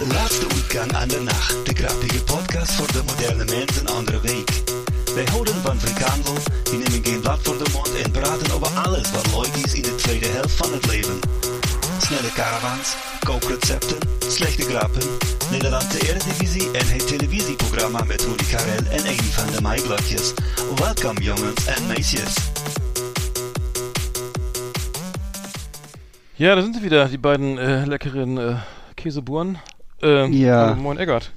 De laatste uitgang aan de nacht. De grappige podcast voor de moderne mens een andere week. Wij houden van frikandel, die nemen geen blad voor de mond en praten over alles wat leuk in de tweede helft van het leven. Snelle caravans, kookrecepten, slechte grappen, Nederlandse Eredivisie en het televisieprogramma met Rudy Karel en Amy van de Maaiblokjes. Welkom jongens en meisjes. Ja, da sind sie wieder, die beiden äh, leckeren äh, Käseburen. Ähm, Ja. hallo, moin Eggert.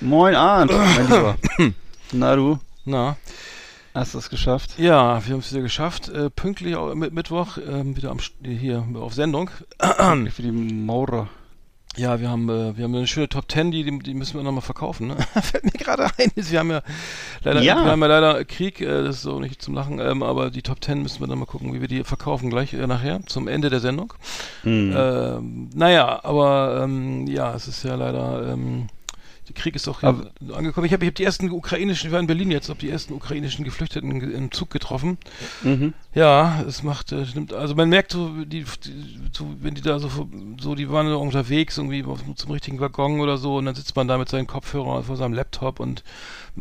Moin Arndt, mein Lieber. Na du, Na, hast du es geschafft? ja, wir haben es wieder geschafft. Äh, pünktlich mit Mittwoch ähm, wieder am, hier auf Sendung. Für die Maurer. Ja, wir haben, äh, wir haben eine schöne Top 10, die, die, müssen wir nochmal verkaufen. Ne? Fällt mir gerade ein. Wir haben ja leider, Ja. wir haben ja leider Krieg, äh, das ist so nicht zum Lachen, ähm, aber die Top 10 müssen wir dann mal gucken, wie wir die verkaufen gleich äh, nachher zum Ende der Sendung. Hm. Ähm, naja, aber ähm, ja, es ist ja leider, ähm, der Krieg ist auch Aber- angekommen. Ich habe hab die ersten ukrainischen, ich war in Berlin jetzt, habe die ersten ukrainischen Geflüchteten ge- im Zug getroffen. Mhm. Ja, es macht, äh, nimmt, also man merkt so, die, die so, wenn die da so, so, die waren unterwegs irgendwie zum richtigen Waggon oder so und dann sitzt man da mit seinen Kopfhörern vor seinem Laptop und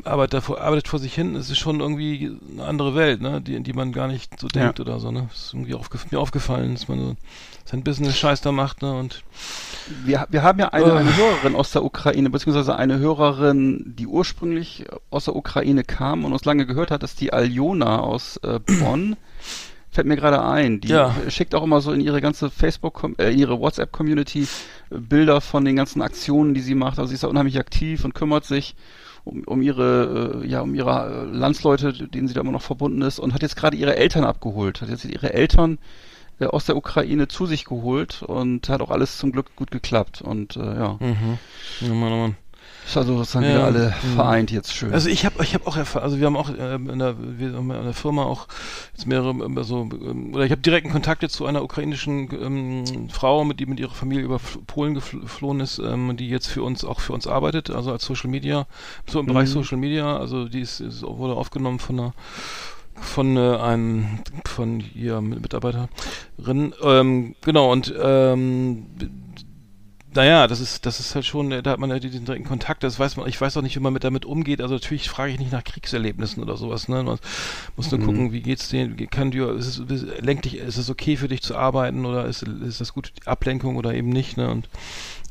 arbeitet, davor, arbeitet vor sich hin. Es ist schon irgendwie eine andere Welt, ne, die, in die man gar nicht so denkt oder so, ne. ist irgendwie aufgef mir aufgefallen, dass man so sein Business-Scheiß da macht, ne, und Wir, wir haben ja eine, Oh. eine Hörerin aus der Ukraine, beziehungsweise eine Hörerin, die ursprünglich aus der Ukraine kam und uns lange gehört hat, ist die Aljona aus äh, Bonn. Fällt mir gerade ein. Die Ja. schickt auch immer so in ihre ganze Facebook, äh, in ihre WhatsApp-Community äh, Bilder von den ganzen Aktionen, die sie macht. Also sie ist da unheimlich aktiv und kümmert sich um, um ihre, äh, ja, um ihre äh, Landsleute, denen sie da immer noch verbunden ist und hat jetzt gerade ihre Eltern abgeholt. Hat jetzt ihre Eltern äh, aus der Ukraine zu sich geholt und hat auch alles zum Glück gut geklappt. Und äh, ja, mhm. Ja, Mann, oh Mann. ist also sozusagen Ja. wieder alle Mhm. vereint jetzt schön. Also ich habe ich hab auch erfahren, also wir haben auch ähm, in, der, wir haben in der Firma auch jetzt mehrere, also, oder ich habe direkten Kontakt jetzt zu einer ukrainischen ähm, Frau, mit die mit ihrer Familie über Polen gefl- geflohen ist, ähm, die jetzt für uns auch für uns arbeitet, also als Social Media, so im Bereich Mhm. Social Media, also die ist, ist wurde aufgenommen von einer von äh, einem von ihr Mitarbeiterin. Ähm, genau und ähm, naja, das ist, das ist halt schon, da hat man ja diesen direkten Kontakt, das weiß man, ich weiß auch nicht, wie man mit damit umgeht, also natürlich frage ich nicht nach Kriegserlebnissen oder sowas, ne, man muss nur Mhm. gucken, wie geht's denen, kann dir, ist es, lenkt dich, ist es okay für dich zu arbeiten oder ist, ist das gut, Ablenkung oder eben nicht, ne, und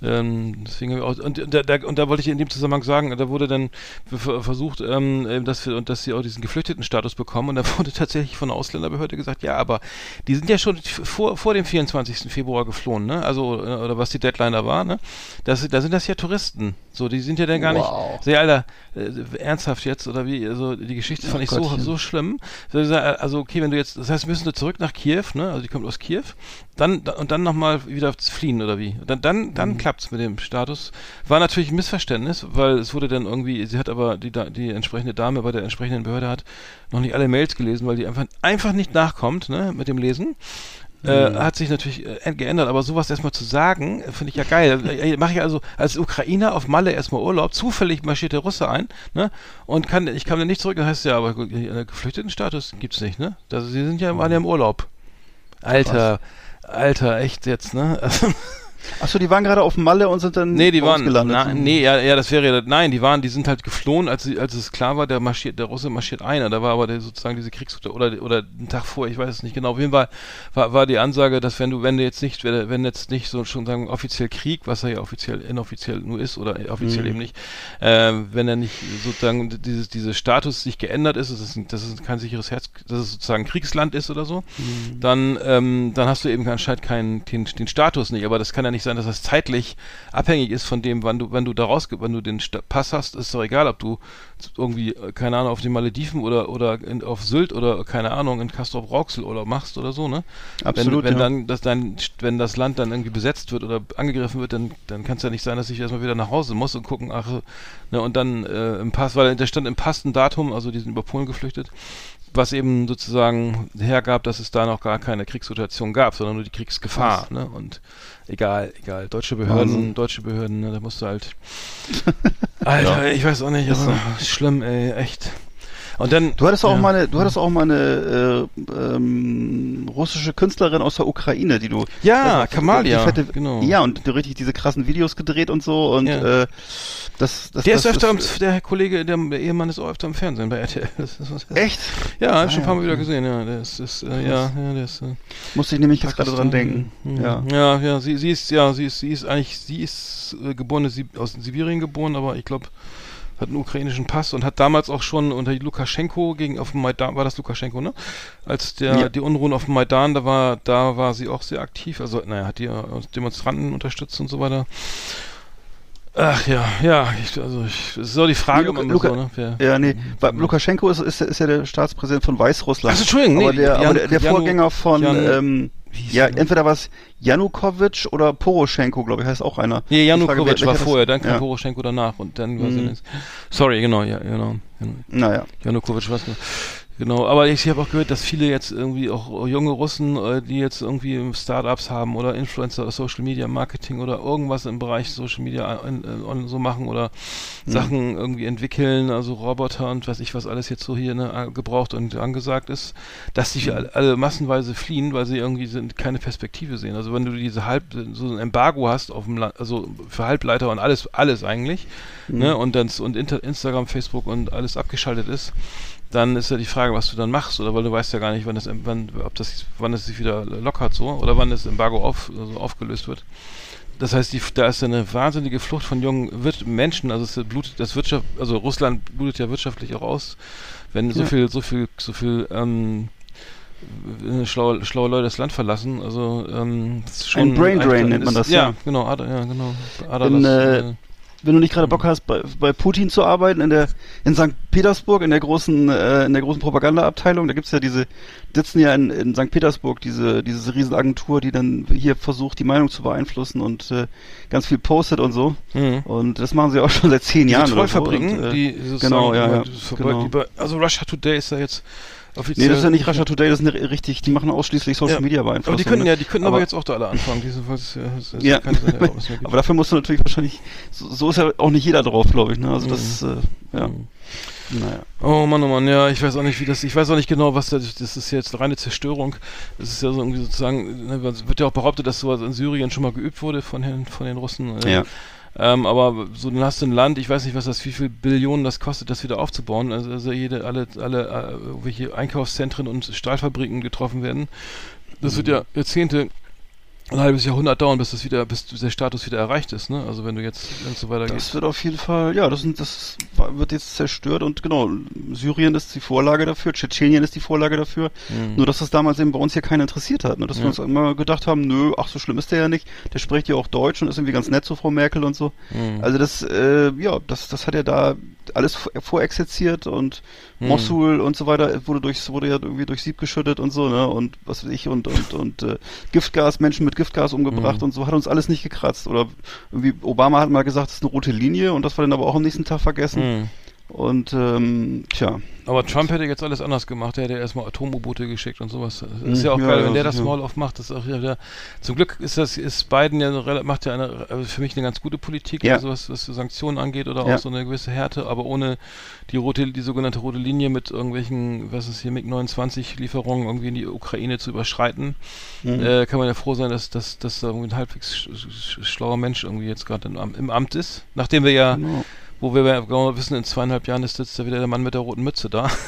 ähm, deswegen auch, und, da, da, und da wollte ich in dem Zusammenhang sagen, da wurde dann ver- versucht, ähm, ähm, dass wir, und dass sie auch diesen Geflüchteten-Status bekommen. Und da wurde tatsächlich von der Ausländerbehörde gesagt, ja, aber die sind ja schon vor, vor dem 24. Februar geflohen, ne, also, äh, oder was die Deadline da war, ne, das, da sind das ja Touristen, so, die sind ja dann gar Wow. nicht, sehr Alter, äh, ernsthaft jetzt, oder wie, also die Geschichte fand Oh ich so, so schlimm, also okay, wenn du jetzt, das heißt, müssen wir zurück nach Kiew, ne, also die kommt aus Kiew, dann, da- und dann nochmal wieder fliehen, oder wie, dann, dann, Mhm. dann klappt's mit dem Status, war natürlich ein Missverständnis, weil es wurde dann irgendwie, sie hat aber, die, die entsprechende Dame bei der entsprechenden Behörde hat noch nicht alle Mails gelesen, weil die einfach, einfach nicht nachkommt, ne, mit dem Lesen. Äh, hat sich natürlich äh, geändert, aber sowas erstmal zu sagen, äh, finde ich ja geil. Äh, Mache ich also als Ukrainer auf Malle erstmal Urlaub, zufällig marschiert der Russe ein, ne? Und kann, ich kam dann nicht zurück, dann heißt ja, aber äh, Geflüchtetenstatus gibt's nicht, ne? Also, sie sind ja, waren ja im Urlaub. Alter, Alter, echt jetzt, ne? Achso, die waren gerade auf Malle und sind dann Nee, die waren, na, nee, ja, ja, das wäre ja, nein, die waren, die sind halt geflohen, als, als es klar war, der marschiert, der Russe marschiert ein, da war aber der, sozusagen diese Kriegsgruppe, oder, oder einen Tag vor, ich weiß es nicht genau, auf jeden Fall war, war die Ansage, dass wenn du, wenn du jetzt nicht, wenn, wenn jetzt nicht so schon sagen, offiziell Krieg, was er ja offiziell, inoffiziell nur ist, oder offiziell Mhm. eben nicht, äh, wenn er nicht sozusagen dieses, dieses Status sich geändert ist, das ist, ein- das ist kein sicheres Herz, dass es sozusagen Kriegsland ist oder so, Mhm. dann, ähm, dann hast du eben anscheinend keinen, den, den Status nicht, aber das kann ja ja nicht sein, dass das zeitlich abhängig ist von dem, wann du, wenn du da raus, wenn du den Pass hast, ist doch egal, ob du irgendwie, äh, keine Ahnung, auf den Malediven oder, oder in, auf Sylt oder, keine Ahnung, in Castrop Rauxel oder machst oder so, ne? Absolut, Wenn, wenn ja. dann, dass dein, wenn das Land dann irgendwie besetzt wird oder angegriffen wird, dann, dann kann es ja nicht sein, dass ich erstmal wieder nach Hause muss und gucken, ach, ne, und dann äh, im Pass, weil da stand im Pass ein Datum, also die sind über Polen geflüchtet, was eben sozusagen hergab, dass es da noch gar keine Kriegssituation gab, sondern nur die Kriegsgefahr. Ne? Und egal, egal. Deutsche Behörden, Wahnsinn. deutsche Behörden, ne, da musst du halt. Alter, ich weiß auch nicht, Ist aber schlimm, ey, echt. Und dann. Du hattest auch ja. mal eine, du hattest auch mal eine äh, ähm, russische Künstlerin aus der Ukraine, die du Ja, die Kamalia, fette, genau. Ja, und die richtig diese krassen Videos gedreht und so und Ja. äh, das, das Der das ist öfter, im, der Herr Kollege, der, der Ehemann ist auch öfter im Fernsehen bei RTL. Das das echt Ja, hab ich Ah, schon ein paar Mal wieder gesehen, ja. Der ist, äh, ja, ja, der ist. Äh, musste ich nämlich jetzt gerade dran denken. Mhm. Ja. ja, ja, sie, sie ist, ja, sie ist, sie ist eigentlich, sie ist äh, geboren, sie, aus Sibirien geboren, aber ich glaube, hat einen ukrainischen Pass und hat damals auch schon unter Lukaschenko gegen auf dem Maidan, war das Lukaschenko, ne? Als der Ja. die Unruhen auf dem Maidan, da war, da war sie auch sehr aktiv, also naja, hat die äh, Demonstranten unterstützt und so weiter. Ach ja, ja, ich, also ich, es ist auch die Frage Nee, immer Luka- so, ne? Wer, Ja, nee, weil. Lukaschenko ist, ist, ist ja der Staatspräsident von Weißrussland. Ach, Entschuldigung, nee, aber der, Jan- aber der, der Vorgänger von, Jan- ähm, ja, entweder war es Janukowitsch oder Poroschenko, glaube ich, heißt auch einer. Nee, Janukowitsch war vorher, dann kam ja. Poroschenko danach und dann war Mhm. Sorry, genau, ja, genau. genau. Naja. Janukowitsch was Genau, aber ich habe auch gehört, dass viele jetzt irgendwie auch junge Russen, äh, die jetzt irgendwie Startups haben oder Influencer Social Media Marketing oder irgendwas im Bereich Social Media äh, äh, so machen oder Mhm. Sachen irgendwie entwickeln, also Roboter und weiß ich was alles jetzt so hier ne, gebraucht und angesagt ist, dass die alle, alle massenweise fliehen, weil sie irgendwie sind, keine Perspektive sehen. Also wenn du diese Halb, so ein Embargo hast auf dem Land, also für Halbleiter und alles, alles eigentlich, ne, und dann und Inter Instagram, Facebook und alles abgeschaltet ist, dann ist ja die Frage, was du dann machst, oder weil du weißt ja gar nicht, wann das, wann, ob das, wann es sich wieder lockert so, oder wann das Embargo auf, also aufgelöst wird. Das heißt, die, da ist ja eine wahnsinnige Flucht von jungen Wir Menschen, also es blutet das Wirtschaft, also Russland blutet ja wirtschaftlich auch aus, wenn so Ja. viel, so viel, so viel ähm, äh, schlaue, schlaue Leute das Land verlassen. Also ähm, das ist schon Ein Brain Drain nennt man das, Ja, ja. genau, Ader, ja, genau. Ader, In, das, äh, äh, Wenn du nicht gerade Bock hast, bei, bei Putin zu arbeiten, in der in St. Petersburg, in der großen, äh, in der großen Propagandaabteilung, da gibt's ja diese, sitzen ja in, in St. Petersburg diese, diese Riesenagentur, die dann hier versucht, die Meinung zu beeinflussen und äh, ganz viel postet und so. mhm. Und das machen sie auch schon seit zehn Diese Jahren oder so. Und, äh, die sozusagen genau, ja, ja, genau. Über- also Russia Today ist ja jetzt offiziell. Nee, das ist ja nicht Russia Today, das ist eine, richtig, die machen ausschließlich Social Ja. Media Beeinflussung. aber die können ne? ja, die können aber, Aber- jetzt auch da alle anfangen. Das Ja. ja. Aber dafür musst du natürlich wahrscheinlich, so, so ist ja auch nicht jeder drauf, glaube ich, ne? Also das, äh, ja, Mhm. Naja. Oh Mann, oh Mann, ja, ich weiß auch nicht, wie das, ich weiß auch nicht genau, was das, das ist jetzt reine Zerstörung. Das ist ja so irgendwie sozusagen, ne, es wird ja auch behauptet, dass sowas in Syrien schon mal geübt wurde von den, von den Russen. äh, Ja. Ähm, aber so, dann hast du ein Land, ich weiß nicht, was das, wie viel Billionen das kostet, das wieder aufzubauen. Also, also jede, alle, alle, äh, welche Einkaufszentren und Stahlfabriken getroffen werden. Das wird ja Jahrzehnte, ein halbes Jahrhundert dauern, bis das wieder, bis der Status wieder erreicht ist, ne? Also wenn du jetzt, wenn es so weitergeht. Das wird auf jeden Fall, ja, das, sind, das wird jetzt zerstört und genau, Syrien ist die Vorlage dafür, Tschetschenien ist die Vorlage dafür. Mhm. Nur, dass das damals eben bei uns hier keiner interessiert hat. Ne? Dass Ja. wir uns immer gedacht haben, nö, ach, so schlimm ist der ja nicht. Der spricht ja auch Deutsch und ist irgendwie ganz nett zu Frau Merkel und so. Mhm. Also das, äh, ja, das, das hat ja da alles vor- vorexerziert und Mhm. Mossul und so weiter wurde durchs, wurde ja irgendwie durch Sieb geschüttet und so, ne? Und was weiß ich, und, und, und äh, Giftgas, Menschen mit Giftgas umgebracht Mhm. und so hat uns alles nicht gekratzt. Oder irgendwie Obama hat mal gesagt, das ist eine rote Linie und das war dann aber auch am nächsten Tag vergessen. Mhm. Und ähm, tja. Aber Trump hätte jetzt alles anders gemacht. Der hätte erstmal Atom-U-Boote geschickt und sowas. Das ist ja auch Ja, geil, wenn der das mal aufmacht. Das ist auch wieder, zum Glück ist das, ist Biden ja, macht ja eine, also für mich eine ganz gute Politik, Ja. also was, was Sanktionen angeht oder Ja. auch so eine gewisse Härte, aber ohne die rote, die sogenannte rote Linie mit irgendwelchen, was ist hier, MiG-29-Lieferungen irgendwie in die Ukraine zu überschreiten, Mhm. äh, kann man ja froh sein, dass, dass, dass da irgendwie ein halbwegs sch sch schlauer Mensch irgendwie jetzt gerade im, im Amt ist. Nachdem wir ja Genau. Wo wir ja genau wissen, in zweieinhalb Jahren ist jetzt da wieder der Mann mit der roten Mütze da.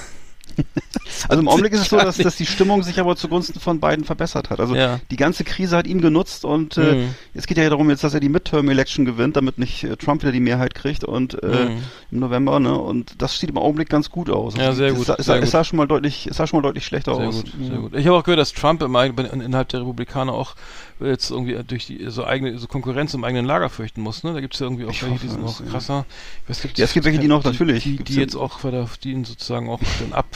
Also im Augenblick ist es so, dass, dass die Stimmung sich aber zugunsten von beiden verbessert hat. Also Ja. die ganze Krise hat ihm genutzt und äh, Mhm. es geht ja darum jetzt, dass er die Midterm-Election gewinnt, damit nicht äh, Trump wieder die Mehrheit kriegt und äh, Mhm. im November, ne? Und das sieht im Augenblick ganz gut aus. Ja, sehr es, gut, Es, sehr sah- gut. es sah schon mal deutlich, es sah schon mal deutlich schlechter Sehr aus. gut, sehr gut. Ich habe auch gehört, dass Trump im, innerhalb der Republikaner auch jetzt irgendwie durch die so eigene so Konkurrenz im eigenen Lager fürchten muss. Ne? Da gibt es ja irgendwie auch Ich welche, die sind noch krasser. Weiß, Ja, es gibt welche, die noch, natürlich. die, Gibt's die ja- jetzt auch, die ihn sozusagen auch dann ab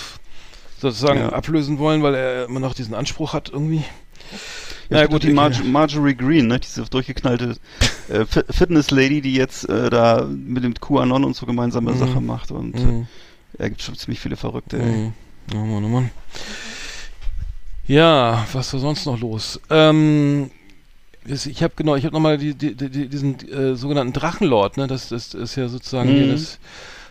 sozusagen Ja. ablösen wollen, weil er immer noch diesen Anspruch hat irgendwie. Ja, gut, die Marge, Marjorie Green, ne, diese durchgeknallte äh, Fi- Fitness-Lady, die jetzt äh, da mit dem QAnon und so gemeinsame Mhm. Sache macht und äh, Mhm. er gibt schon ziemlich viele Verrückte. ey. Mhm. Oh Mann, oh Mann. Ja, was war sonst noch los? Ähm, ich habe genau, ich habe nochmal die, die, die, diesen äh, sogenannten Drachenlord, ne? Das, das ist ja sozusagen Mhm. das,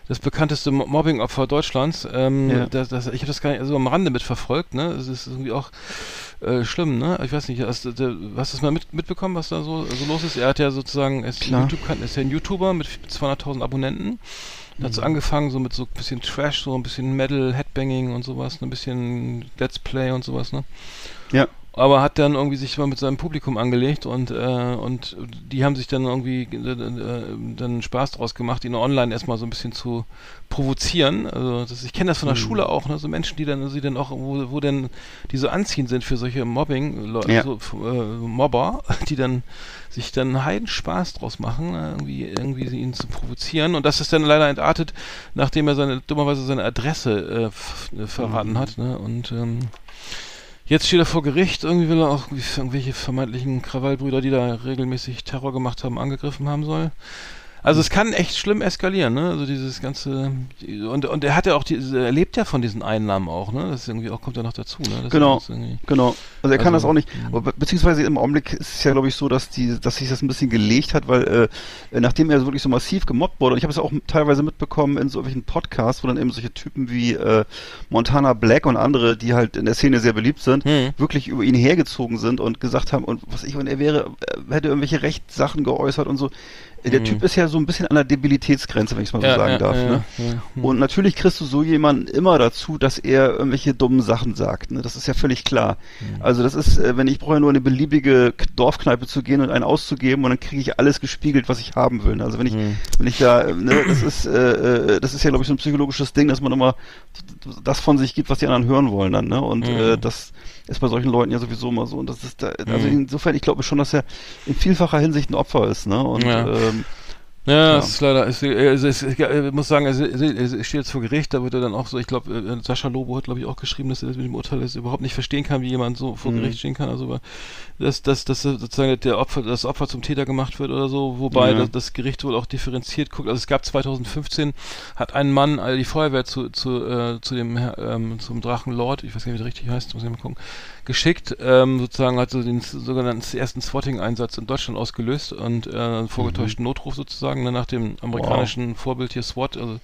das bekannteste Mo- Mobbing-Opfer Deutschlands. Ähm, Ja. das, das, ich habe das gar nicht so am Rande mitverfolgt, ne? Es ist irgendwie auch äh, schlimm, ne? Ich weiß nicht, hast, hast du das mal mit, mitbekommen, was da so, so los ist? Er hat ja sozusagen, er ist. YouTube, ist ja ein YouTuber mit 200.000 Abonnenten. Hat Mhm. so angefangen, so mit so ein bisschen Trash, so ein bisschen Metal, Headbanging und sowas, ein bisschen Let's Play und sowas, ne? Ja. Aber hat dann irgendwie sich mal mit seinem Publikum angelegt und äh, und die haben sich dann irgendwie äh, äh, dann Spaß draus gemacht, ihn online erstmal so ein bisschen zu provozieren. Also das, ich kenne das von der Mhm. Schule auch, ne? So Menschen, die dann, sie dann auch, wo, wo dann die so anziehend sind für solche Mobbing, Leute, Ja. so, äh, Mobber, die dann sich dann heiden Spaß draus machen, ne? irgendwie, irgendwie ihn zu provozieren. Und das ist dann leider entartet, nachdem er seine, dummerweise seine Adresse äh, äh, verraten Mhm. hat. Ne? Und ähm, jetzt steht er vor Gericht, irgendwie will er auch irgendwelche vermeintlichen Krawallbrüder, die da regelmäßig Terror gemacht haben, angegriffen haben soll. Also es kann echt schlimm eskalieren, ne? Also dieses ganze und und er hat ja auch diese, er lebt ja von diesen Einnahmen auch, ne? Das ist irgendwie auch kommt ja noch dazu, ne? Das Genau. Genau. Also er kann Also, das auch nicht. Aber be- beziehungsweise im Augenblick ist es ja, glaube ich, so, dass die, dass sich das ein bisschen gelegt hat, weil äh, nachdem er wirklich so massiv gemobbt wurde, und ich habe es ja auch teilweise mitbekommen in so irgendwelchen Podcasts, wo dann eben solche Typen wie äh, Montana Black und andere, die halt in der Szene sehr beliebt sind, Hm. wirklich über ihn hergezogen sind und gesagt haben, und was ich, und er wäre, äh, hätte irgendwelche Rechtssachen geäußert und so. Der Mhm. Typ ist ja so ein bisschen an der Debilitätsgrenze, wenn ich es mal so Ja, sagen ja, darf. ja, ne? ja, hm. Und natürlich kriegst du so jemanden immer dazu, dass er irgendwelche dummen Sachen sagt. Ne? Das ist ja völlig klar. Mhm. Also das ist, äh, wenn ich brauche ja nur in eine beliebige Dorfkneipe zu gehen und einen auszugeben und dann kriege ich alles gespiegelt, was ich haben will. Also wenn ich, wenn ich da, äh, ne, das ist, äh, äh, das ist ja glaube ich so ein psychologisches Ding, dass man immer das von sich gibt, was die anderen hören wollen dann. Ne? Und Mhm. äh, das ist bei solchen Leuten ja sowieso immer so. Und das ist da, also Mhm. insofern, ich glaube schon, dass er in vielfacher Hinsicht ein Opfer ist. Ne? Und Ja. ähm, Ja, Ja. es ist leider, es, es, es, ich äh, muss sagen, es, steht jetzt vor Gericht, da wird er dann auch so, ich glaube, äh, Sascha Lobo hat, glaube ich, auch geschrieben, dass er das mit dem Urteil das überhaupt nicht verstehen kann, wie jemand so vor Mhm. Gericht stehen kann. Also, dass, dass, dass sozusagen der Opfer, das Opfer zum Täter gemacht wird oder so, wobei Ja. das, das Gericht wohl auch differenziert guckt. Also es gab 2015, hat ein Mann äh, die Feuerwehr zu, zu, äh, zu dem Herr- ähm, zum Drachenlord, ich weiß gar nicht, wie der richtig heißt, muss ich mal gucken, geschickt, ähm, sozusagen hat so den sogenannten ersten Swatting-Einsatz in Deutschland ausgelöst und äh, einen vorgetäuschten Notruf sozusagen, ne, nach dem amerikanischen Vorbild hier SWAT, also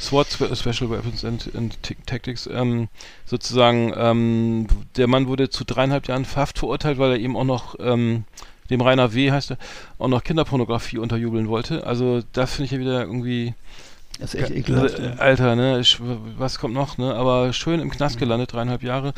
SWAT Spe- Special Weapons and, and Tactics, ähm, sozusagen, ähm, der Mann wurde zu dreieinhalb Jahren Haft verurteilt, weil er eben auch noch ähm, dem Rainer W. heißt er, auch noch Kinderpornografie unterjubeln wollte. Also da finde ich ja wieder irgendwie das ist echt ekelhaft. ja. Alter, ne? Ich, was kommt noch, ne? Aber schön im Knast gelandet, dreieinhalb Jahre.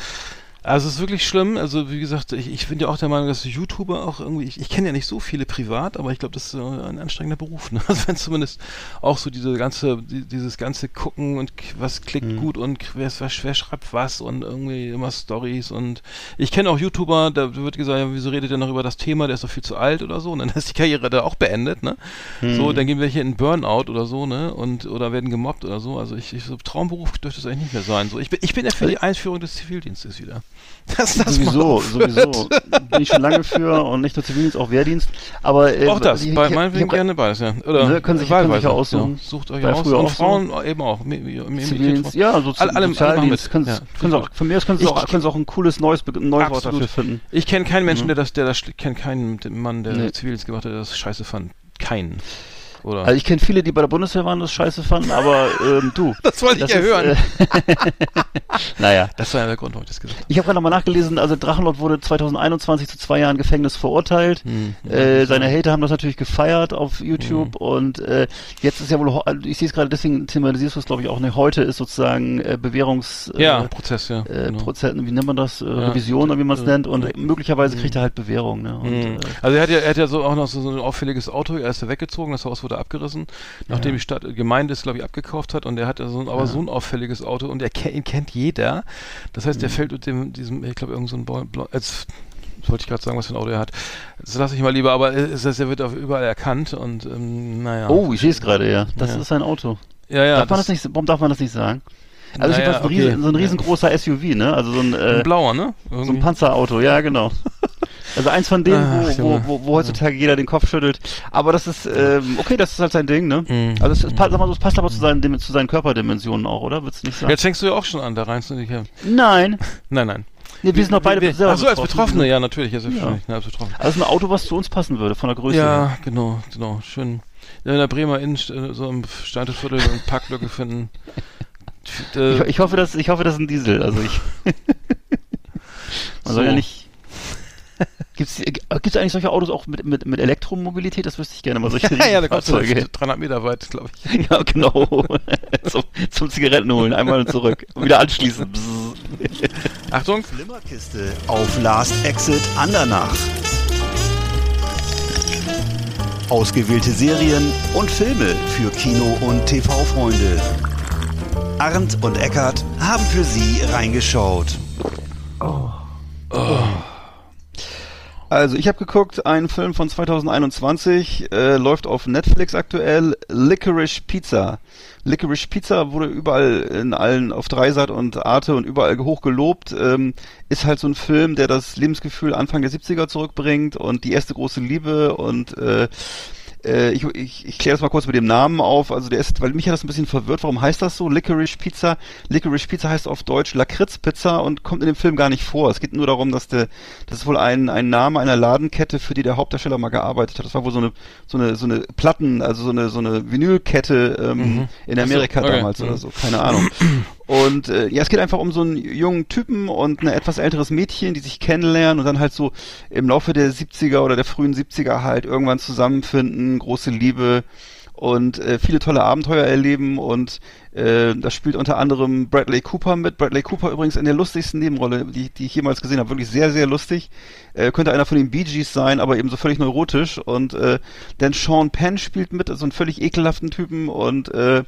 Also es ist wirklich schlimm. Also wie gesagt, ich, ich bin ja auch der Meinung, dass YouTuber auch irgendwie, ich, ich kenne ja nicht so viele privat, aber ich glaube, das ist äh, ein anstrengender Beruf. Ne? Also wenn zumindest auch so diese ganze, die, dieses ganze Gucken und was klickt Mhm. gut und wer, wer, wer schreibt was und irgendwie immer Stories und ich kenne auch YouTuber, da wird gesagt, ja, wieso redet der noch über das Thema, der ist doch viel zu alt oder so und dann ist die Karriere da auch beendet, ne? So, Mhm. dann gehen welche in Burnout oder so, ne? Und oder werden gemobbt oder so. Also ich, ich so Traumberuf dürfte es eigentlich nicht mehr sein. So, ich bin, ich bin ja für die Einführung des Zivildienstes wieder. Das, das sowieso, sowieso. Bin ich schon lange für und nicht nur Zivildienst, auch Wehrdienst. Aber äh, Auch das, ich- bei ich- meinetwegen ich hab- gerne beides, ja. Oder Ne, können sich- können sich ja aussuchen. Ja. Sucht euch aus. Und auch so. Frauen eben auch. Zivildienst, ja, so Alle- alle- alle Sozialdienst. mit. Ja, können sie auch, von mir aus können sie auch, können sie auch ein cooles neues, neues Wort dafür finden. Ich kenne keinen Menschen, Mhm. der das, der das, ich kenne keinen Mann, der Nee. Zivildienst gemacht hat, der das scheiße fand. Keinen. Oder? Also ich kenne viele, die bei der Bundeswehr waren, das scheiße fanden, aber ähm, du. das wollte ich ja ist, hören. Äh, naja. das war ja der Grund, warum ich das gesagt habe. Ich habe gerade nochmal nachgelesen, also Drachenlord wurde 2021 zu zwei Jahren Gefängnis verurteilt. Hm, Äh, seine Hater haben das natürlich gefeiert auf YouTube und äh, jetzt ist ja wohl, ich sehe es gerade, deswegen thematisierst du es glaube ich auch nicht, heute ist sozusagen äh, Bewährungs... Äh, Ja, Prozess, ja. äh, genau. Prozess, wie nennt man das? Äh, Ja. Revision oder wie man es Ja. nennt und Ja. möglicherweise kriegt er halt Bewährung. Ne? Und, äh, Also er hat ja, er hat ja so auch noch so, so ein auffälliges Auto, er ist ja weggezogen, das Haus wurde abgerissen, nachdem Ja. die Stadt Gemeinde es, glaube ich, abgekauft hat und er hat ja so, ein- aber Ja. so ein auffälliges Auto und er ihn kennt jeder. Das heißt, Mhm. der fällt mit dem, diesem, ich glaube, irgend so ein Blau, Blau, jetzt wollte ich gerade sagen, was für ein Auto er hat. Das lasse ich mal lieber, aber es, es, er wird auch überall erkannt und ähm, naja. Oh, ich sehe es gerade, ja. Das Ja. ist sein Auto. ja, ja. darf man das nicht, warum darf man das nicht sagen? Also Naja, jedenfalls ein, okay. riesen, so ein riesengroßer SUV, ne? Also so ein, äh, Ein blauer, ne? so ein Irgendwie. Panzerauto, ja genau. Also eins von denen, Ach, wo, wo, wo, wo heutzutage jeder den Kopf schüttelt. Aber das ist, ähm, okay, das ist halt sein Ding, ne? Mhm. Also es, passt, so, es passt aber zu seinen, zu seinen Körperdimensionen auch, oder? Würdest du nicht sagen? Jetzt fängst du ja auch schon an, da rein zu ja. Nein. Nein, nein. Nee, wir sind doch beide wir, selber Ach so, als betroffen. Betroffene, ja, natürlich, ja, selbstverständlich, ja. als Betroffene. Also ein Auto, was zu uns passen würde, von der Größe her. Ja, genau, genau. Schön in der Bremer Innenstadt, so im Steinviertel eine Parklücke finden. Äh, Ich, ich hoffe, dass ich hoffe, das ist ein Diesel. Also ich. Man soll So. ja nicht. Gibt's, äh, gibt's eigentlich solche Autos auch mit, mit, mit Elektromobilität? Das wüsste ich gerne mal. Solche ja, ja, da kommt so Fahrzeuge. 300 Meter weit, glaube ich. Ja, genau. zum, zum Zigaretten holen, einmal und zurück. Und wieder anschließen. Achtung! Flimmerkiste auf Last Exit Andernach. Ausgewählte Serien und Filme für Kino- und TV-Freunde. Arndt und Eckart haben für Sie reingeschaut. Also ich habe geguckt, einen Film von 2021, äh, läuft auf Netflix aktuell, Licorice Pizza. Licorice Pizza wurde überall in allen, auf Dreisat und Arte und überall hoch gelobt. Ähm, ist halt so ein Film, der das Lebensgefühl Anfang der 70er zurückbringt und die erste große Liebe und äh, äh, ich, ich, ich kläre das mal kurz mit dem Namen auf. Also der ist, weil mich hat das ein bisschen verwirrt. Warum heißt das so? Licorice Pizza. Licorice Pizza heißt auf Deutsch Lakritz-Pizza und kommt in dem Film gar nicht vor. Es geht nur darum, dass der, das ist wohl ein, ein Name einer Ladenkette, für die der Hauptdarsteller mal gearbeitet hat. Das war wohl so eine, so eine, so eine Platten, also so eine, so eine Vinylkette ähm, Mhm. in Amerika okay. damals oder Mhm. so. Keine Ahnung. Und äh, ja, es geht einfach um so einen jungen Typen und ein etwas älteres Mädchen, die sich kennenlernen und dann halt so im Laufe der 70er oder der frühen 70er halt irgendwann zusammenfinden, große Liebe und äh, viele tolle Abenteuer erleben und äh, da spielt unter anderem Bradley Cooper mit. Bradley Cooper übrigens in der lustigsten Nebenrolle, die, die ich jemals gesehen habe. Wirklich sehr, sehr lustig. Äh, könnte einer von den Bee Gees sein, aber eben so völlig neurotisch. Und äh, dann Sean Penn spielt mit, so einen völlig ekelhaften Typen und äh,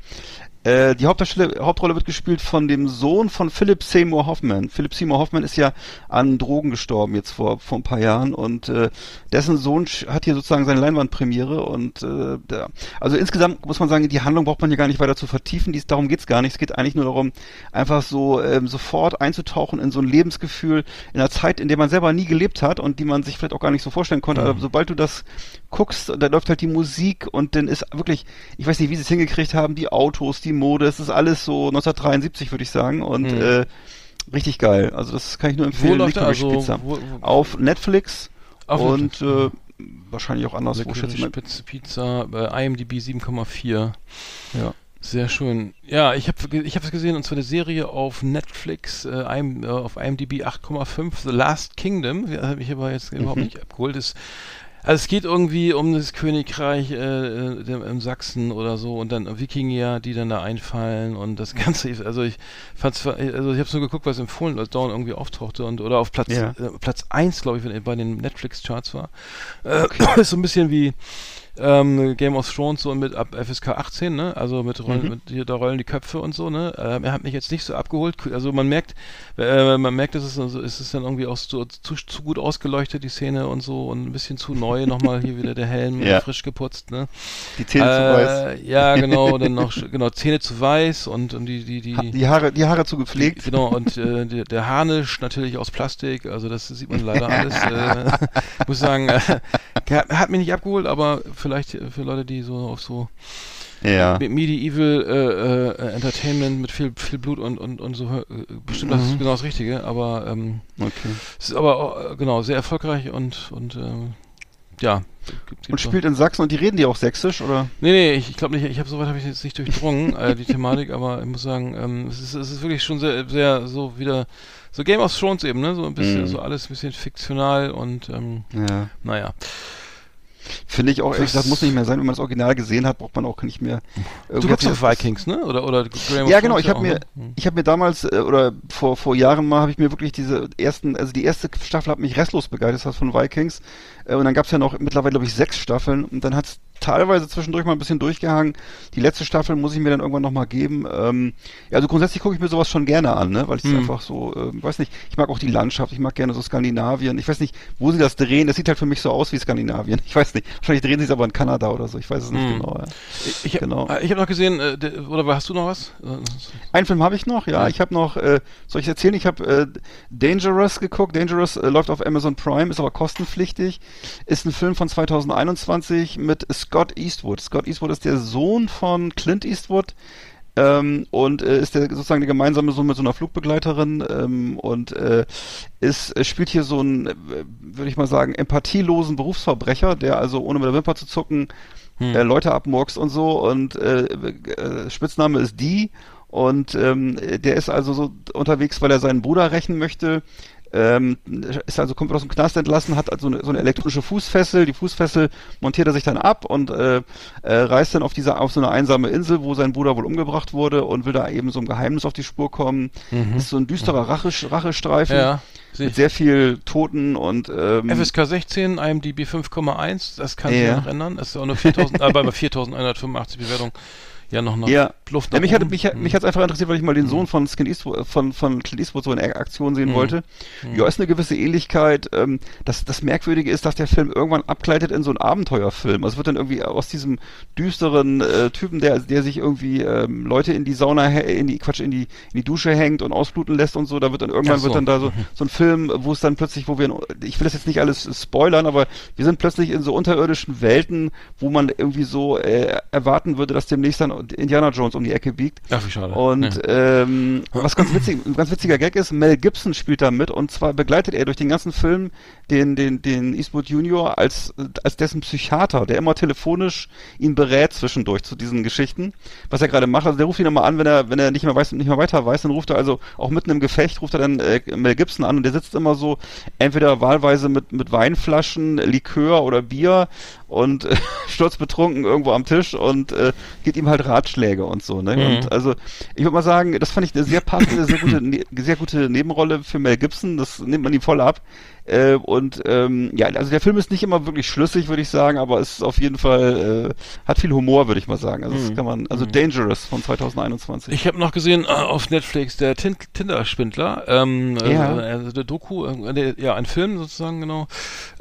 äh, die Hauptrolle wird gespielt von dem Sohn von Philip Seymour Hoffman. Philip Seymour Hoffman ist ja an Drogen gestorben jetzt vor, vor ein paar Jahren und äh, dessen Sohn hat hier sozusagen seine Leinwandpremiere und äh, der, also insgesamt muss man sagen, die Handlung braucht man hier gar nicht weiter zu vertiefen, Dies, darum geht's gar nicht. Es geht eigentlich nur darum, einfach so ähm, sofort einzutauchen in so ein Lebensgefühl in einer Zeit, in der man selber nie gelebt hat und die man sich vielleicht auch gar nicht so vorstellen konnte. Aber sobald du das guckst, da läuft halt die Musik und dann ist wirklich, ich weiß nicht, wie sie es hingekriegt haben, die Autos, die Mode, es ist alles so 1973, würde ich sagen. Und Mhm. äh, richtig geil. Also das kann ich nur empfehlen. läuft er? Licorice Also, Pizza. wo- wo- Auf Netflix Auf und äh, wahrscheinlich auch anderswo, schätze ich mal. Spitze Pizza, äh, IMDb 7,4. Ja. Sehr schön. Ja, ich habe ich hab es gesehen, und zwar eine Serie auf Netflix, äh, IM, äh, auf IMDb 8,5, The Last Kingdom. Ja, habe ich aber jetzt überhaupt Mhm. nicht abgeholt. Ist, also es geht irgendwie um das Königreich äh, äh, im Sachsen oder so und dann Wikinger, die dann da einfallen und das Ganze. Also ich fand's, also ich habe nur geguckt, was empfohlen, als dauernd irgendwie auftauchte und oder auf Platz Ja. äh, Platz 1, glaube ich, wenn- bei den Netflix-Charts war. Äh, ist so ein bisschen wie ähm, Game of Thrones so mit ab FSK 18, ne? Also mit, Rollen, Mhm. mit hier, da rollen die Köpfe und so, ne? Ähm, er hat mich jetzt nicht so abgeholt. Also man merkt, äh, man merkt, dass es also es ist dann irgendwie auch so zu, zu gut ausgeleuchtet, die Szene und so und ein bisschen zu neu nochmal hier wieder der Helm Ja. frisch geputzt, ne? Die Zähne zu weiß. Äh, ja, genau, dann noch genau Zähne zu weiß und, und die die die Ha- Die Haare, die Haare zu gepflegt. Genau, und äh, der, der Harnisch natürlich aus Plastik, also das sieht man leider alles. Äh, muss sagen, äh, hat mich nicht abgeholt, aber vielleicht für Leute, die so auf so Ja. Me- Medieval äh, äh, Entertainment mit viel, viel Blut und, und, und so, äh, bestimmt das ist Mhm. genau das Richtige, aber ähm, Okay. es ist aber auch, äh, genau sehr erfolgreich und, und ähm, ja. Gibt, und spielt so. in Sachsen und die reden die auch sächsisch, oder? Nee, nee, ich, ich glaube nicht, ich habe soweit habe ich jetzt nicht durchdrungen, äh, die Thematik, aber ich muss sagen, ähm, es, ist, es ist wirklich schon sehr, sehr so wieder so Game of Thrones eben, ne? So ein bisschen, mm. so alles ein bisschen fiktional und ähm, ja. naja. Finde ich auch, ehrlich gesagt, muss nicht mehr sein. Wenn man das Original gesehen hat, braucht man auch nicht mehr. Du guckst auf Vikings, ne? Oder, oder Graham Ja, genau. Ich habe mir, ne? ich habe mir damals, äh, oder vor, vor Jahren mal, habe ich mir wirklich diese ersten, also die erste Staffel hat mich restlos begeistert, das von Vikings. Äh, und dann gab es ja noch mittlerweile, glaube ich, sechs Staffeln. Und dann hat es teilweise zwischendurch mal ein bisschen durchgehangen. Die letzte Staffel muss ich mir dann irgendwann nochmal geben. Ähm, ja, also grundsätzlich gucke ich mir sowas schon gerne an, ne? weil ich es hm. einfach so, äh, weiß nicht, ich mag auch die Landschaft, ich mag gerne so Skandinavien. Ich weiß nicht, wo sie das drehen. Das sieht halt für mich so aus wie Skandinavien. Ich weiß nicht. Wahrscheinlich drehen sie es aber in Kanada oder so. Ich weiß es nicht hm. genau. Ja. Ich, ich genau. Äh, habe noch gesehen, äh, oder hast du noch was? Einen Film habe ich noch, ja. Ich habe noch, äh, soll ich erzählen? Ich habe äh, Dangerous geguckt. Dangerous äh, läuft auf Amazon Prime, ist aber kostenpflichtig. Ist ein Film von 2021 mit Scott Eastwood. Scott Eastwood ist der Sohn von Clint Eastwood. Ähm, und äh, ist der sozusagen der gemeinsame Sohn mit so einer Flugbegleiterin ähm, und äh, ist äh, spielt hier so einen, äh, würde ich mal sagen, empathielosen Berufsverbrecher, der also ohne mit der Wimper zu zucken hm. äh, Leute abmurkst und so und äh, Spitzname ist die und ähm, der ist also so unterwegs, weil er seinen Bruder rächen möchte ähm, ist also kommt aus dem Knast entlassen, hat also eine, so eine elektronische Fußfessel. Die Fußfessel montiert er sich dann ab und äh, äh, reist dann auf diese auf so eine einsame Insel, wo sein Bruder wohl umgebracht wurde und will da eben so ein Geheimnis auf die Spur kommen. Mhm. Ist so ein düsterer Rache, Rachestreifen. Ja. Mit sehr viel Toten und ähm, FSK 16, IMDb 5,1, das kann sich ja. noch ändern. Es ist auch nur 4000, aber 4185 Bewertungen ja noch, noch ja. Luft. Ja, mich hat mich, mich hat's einfach interessiert, weil ich mal den hm. Sohn von Skin Eastwood, von von Clint Eastwood so in Aktion sehen mhm. wollte. Mhm. Ja, ist eine gewisse Ähnlichkeit. Ähm, das das Merkwürdige ist, dass der Film irgendwann abgleitet in so einen Abenteuerfilm. Also es wird dann irgendwie aus diesem düsteren äh, Typen, der der sich irgendwie ähm, Leute in die Sauna in die Quatsch in die in die Dusche hängt und ausbluten lässt und so, da wird dann irgendwann so. wird dann da so mhm. so ein Film, wo es dann plötzlich, wo wir ich will das jetzt nicht alles spoilern, aber wir sind plötzlich in so unterirdischen Welten, wo man irgendwie so äh, erwarten würde, dass demnächst dann Indiana Jones um die Ecke biegt. Ach, wie schade. Und ja. ähm, was ganz witzig, ein ganz witziger Gag ist, Mel Gibson spielt da mit und zwar begleitet er durch den ganzen Film den, den, den Eastwood Junior als, als dessen Psychiater, der immer telefonisch ihn berät zwischendurch zu diesen Geschichten, was er gerade macht. Also der ruft ihn immer an, wenn er, wenn er nicht mehr weiß, nicht mehr weiter weiß, dann ruft er also auch mitten im Gefecht, ruft er dann äh, Mel Gibson an und der sitzt immer so entweder wahlweise mit, mit Weinflaschen, Likör oder Bier und äh, sturzbetrunken irgendwo am Tisch und äh, gibt ihm halt Ratschläge und so. Ne? Mhm. Und also ich würde mal sagen, das fand ich eine sehr passende, sehr gute, ne, sehr gute Nebenrolle für Mel Gibson. Das nimmt man ihm voll ab. Äh, und ähm, ja, also der Film ist nicht immer wirklich schlüssig, würde ich sagen, aber es ist auf jeden Fall äh, hat viel Humor, würde ich mal sagen. Also mhm. das kann man, also mhm. Dangerous von 2021. Ich habe noch gesehen äh, auf Netflix der Tinder-Spindler, ähm, ja. Äh, also der Doku, äh, ja ein Film sozusagen genau.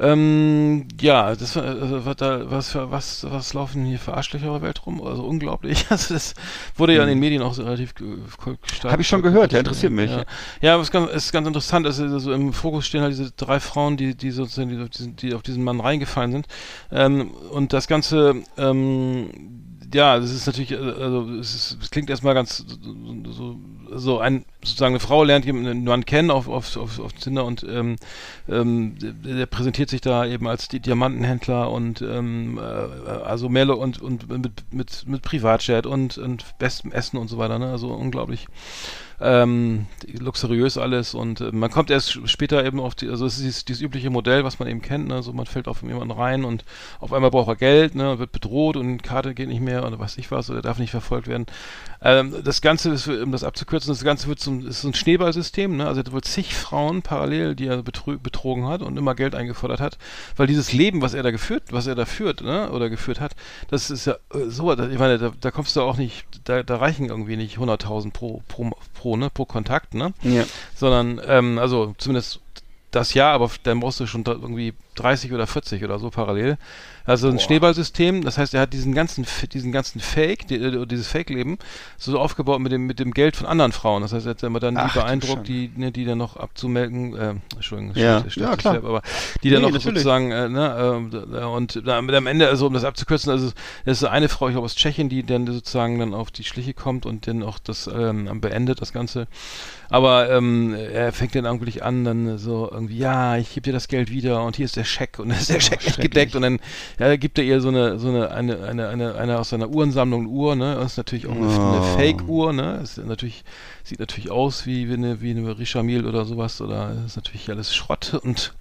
Ähm, ja, das äh, was da was was was laufen hier für Arschlöcher der Welt rum? Also unglaublich. Also das wurde ja in den mhm. Medien auch so relativ stark. Habe ich schon gehört, der interessiert mich. Ja, ja aber es ist ganz, ist ganz interessant. Also, also im Fokus stehen halt diese drei drei Frauen, die, die sozusagen die auf, diesen, die auf diesen Mann reingefallen sind. Ähm, und das Ganze, ähm, ja, das ist natürlich, äh, also es, ist, es klingt erstmal ganz so, so ein sozusagen eine Frau lernt jemanden Mann kennen auf, auf, auf, auf Tinder und ähm, ähm, der präsentiert sich da eben als die Diamantenhändler und ähm, äh, also mehr und, und mit, mit, mit Privatjet und, und bestem Essen und so weiter, ne? Also unglaublich ähm, luxuriös alles und äh, man kommt erst später eben auf die, also es ist dieses, dieses übliche Modell, was man eben kennt, ne? also man fällt auf jemanden rein und auf einmal braucht er Geld, ne? wird bedroht und Karte geht nicht mehr oder weiß ich was oder darf nicht verfolgt werden. Ähm, das Ganze ist, um das abzukürzen, das Ganze wird zum, ist ein Schneeballsystem, ne? also da wird zig Frauen parallel, die er betrogen hat und immer Geld eingefordert hat, weil dieses Leben, was er da geführt, was er da führt, ne? oder geführt hat, das ist ja äh, so, ich meine, da, da kommst du auch nicht, da, da reichen irgendwie nicht 100.000 pro, pro, pro, ne, pro Kontakt, ne? Ja. Sondern, ähm, also zumindest das ja, aber dann brauchst du schon irgendwie 30 oder 40 oder so parallel. Also ein Boah. Schneeballsystem, das heißt, er hat diesen ganzen, diesen ganzen Fake, die, äh, dieses Fake-Leben, so aufgebaut mit dem, mit dem Geld von anderen Frauen. Das heißt, er hat immer dann Ach, die beeindruckt, die, ne, die dann noch abzumelden, äh, Entschuldigung, ja, ja klar. Selbst, aber die dann nee, noch natürlich. sozusagen, äh, ne, äh, und da, am Ende, also um das abzukürzen, also es ist eine Frau, ich glaube aus Tschechien, die dann sozusagen dann auf die Schliche kommt und dann auch das ähm, beendet, das Ganze. Aber ähm, er fängt dann eigentlich an, dann so irgendwie, ja, ich gebe dir das Geld wieder und hier ist der der Scheck und dann ist der Scheck nicht gedeckt und dann ja, gibt er ihr so eine, so eine, eine, eine, eine, eine aus seiner Uhrensammlung Uhr, ne? Das ist natürlich auch eine, Oh. eine Fake-Uhr, ne? Ist natürlich, sieht natürlich aus wie, wie eine, wie eine Richamil oder sowas oder ist natürlich alles Schrott und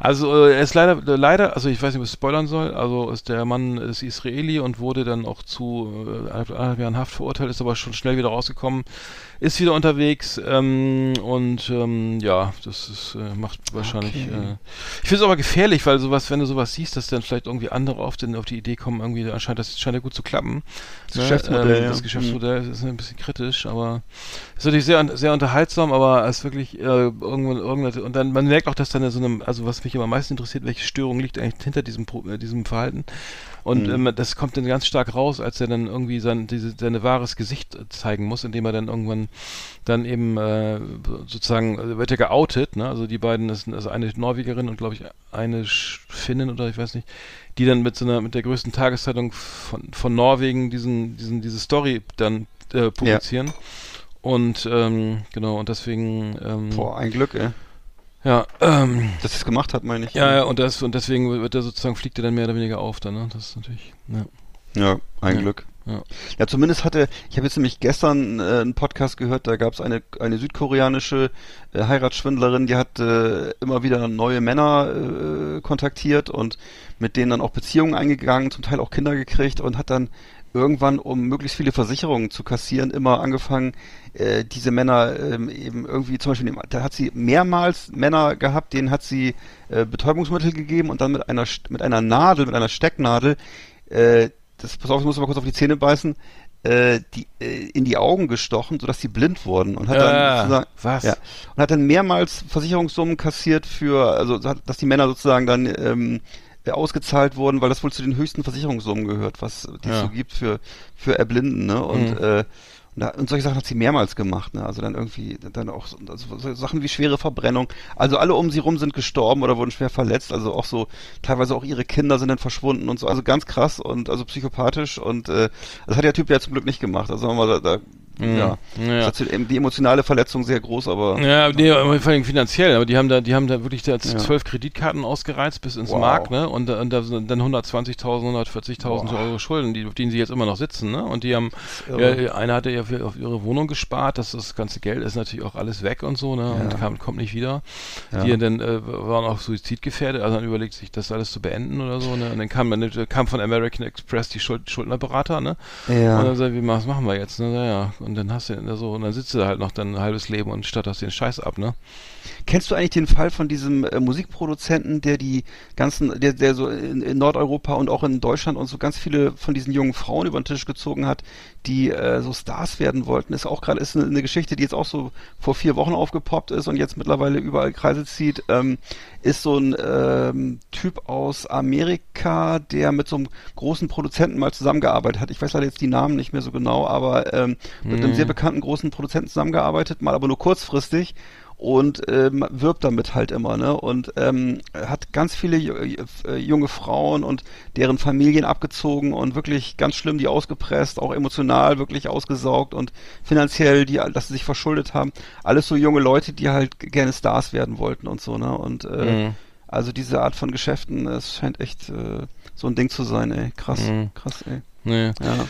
also äh, er ist leider, leider, also ich weiß nicht, ob ich spoilern soll, also ist der Mann ist Israeli und wurde dann auch zu äh, eineinhalb Jahren Haft verurteilt, ist aber schon schnell wieder rausgekommen, ist wieder unterwegs ähm, und ähm, ja, das ist, äh, macht wahrscheinlich, Okay. äh, ich finde es aber gefährlich, weil sowas, wenn du sowas siehst, dass dann vielleicht irgendwie andere auf, den, auf die Idee kommen, irgendwie anscheinend, das scheint ja gut zu klappen. Das Geschäftsmodell, Ähm, ja. das Geschäftsmodell ist ein bisschen kritisch, aber ist natürlich sehr, sehr unterhaltsam, aber es ist wirklich äh, irgendwann, irgendwann, und dann, man merkt auch, dass dann so eine, also was mich immer am meisten interessiert, welche Störung liegt eigentlich hinter diesem, äh, diesem Verhalten. Und Mhm. ähm, das kommt dann ganz stark raus, als er dann irgendwie sein, diese, sein wahres Gesicht äh, zeigen muss, indem er dann irgendwann dann eben äh, sozusagen, also wird er geoutet, ne? Also die beiden, das sind also eine Norwegerin und glaube ich eine Finnin oder ich weiß nicht, die dann mit so einer, mit der größten Tageszeitung von, von Norwegen diesen, diesen, diese Story dann äh, publizieren. Und ähm, genau, und deswegen ähm, Boah, ein Glück, ey. Ja, ähm, Dass es gemacht hat, meine ich. ja, ja, und das und deswegen wird er sozusagen fliegt er dann mehr oder weniger auf dann, ne? Das ist natürlich, ja. Ja, ein Ja. Glück. Ja. Ja, zumindest hatte, ich habe jetzt nämlich gestern äh, einen Podcast gehört, da gab es eine, eine südkoreanische äh, Heiratsschwindlerin, die hat äh, immer wieder neue Männer äh, kontaktiert und mit denen dann auch Beziehungen eingegangen, zum Teil auch Kinder gekriegt und hat dann irgendwann, um möglichst viele Versicherungen zu kassieren, immer angefangen, äh, diese Männer ähm, eben irgendwie, zum Beispiel, da hat sie mehrmals Männer gehabt, denen hat sie äh, Betäubungsmittel gegeben und dann mit einer, mit einer Nadel, mit einer Stecknadel, äh, das, pass auf, ich muss mal kurz auf die Zähne beißen, äh, die, äh, in die Augen gestochen, sodass sie blind wurden und hat dann Ah, sozusagen, was? ja, und hat dann mehrmals Versicherungssummen kassiert für, also dass die Männer sozusagen dann ähm, äh, ausgezahlt wurden, weil das wohl zu den höchsten Versicherungssummen gehört, was die es Ja. so gibt für für Erblinden, ne? Und Mhm. äh, und, da, und solche Sachen hat sie mehrmals gemacht, ne? Also dann irgendwie dann auch so, also so Sachen wie schwere Verbrennung. Also alle um sie rum sind gestorben oder wurden schwer verletzt. Also auch so teilweise auch ihre Kinder sind dann verschwunden und so. Also ganz krass und also psychopathisch und äh, das hat der Typ ja zum Glück nicht gemacht. Also da, da. Ja, Ja. Das ist eben die emotionale Verletzung sehr groß, aber Ja, nee, vor allem finanziell, aber die haben da, die haben da wirklich da Ja. zwölf Kreditkarten ausgereizt bis ins Wow. Mark, ne? Und, da- und da sind dann 120.000, 140.000 Boah. Euro Schulden, die, auf denen sie jetzt immer noch sitzen, ne? Und die haben, ja, einer hatte ja für, auf ihre Wohnung gespart, das, das ganze Geld ist natürlich auch alles weg und so, ne? Und Ja. kam, kommt nicht wieder. Ja. Die dann äh, waren auch suizidgefährdet, also dann überlegt sich, das alles zu beenden oder so, ne? Und dann kam, dann kam von American Express die Schuld, Schuldnerberater, ne? ja. Und dann sagt, wie was machen wir jetzt? Ne? Naja, und dann hast du so, und dann sitzt du halt noch dann ein halbes Leben und statterst den Scheiß ab, ne? Kennst du eigentlich den Fall von diesem äh, Musikproduzenten, der die ganzen, der, der so in, in Nordeuropa und auch in Deutschland und so ganz viele von diesen jungen Frauen über den Tisch gezogen hat, die äh, so Stars werden wollten? Ist auch gerade ist eine, eine Geschichte, die jetzt auch so vor vier Wochen aufgepoppt ist und jetzt mittlerweile überall Kreise zieht. Ähm, ist so ein ähm, Typ aus Amerika, der mit so einem großen Produzenten mal zusammengearbeitet hat. Ich weiß leider jetzt die Namen nicht mehr so genau, aber ähm, mit einem Mhm. sehr bekannten großen Produzenten zusammengearbeitet, mal aber nur kurzfristig und ähm, wirbt damit halt immer, ne? Und ähm, hat ganz viele ju- äh, junge Frauen und deren Familien abgezogen und wirklich ganz schlimm die ausgepresst, auch emotional wirklich ausgesaugt und finanziell, die, dass sie sich verschuldet haben. Alles so junge Leute, die halt gerne Stars werden wollten und so, ne? Und äh, Mhm. also diese Art von Geschäften, es scheint echt äh, so ein Ding zu sein, ey. Krass, Mhm. krass, ey. Nee. Ja.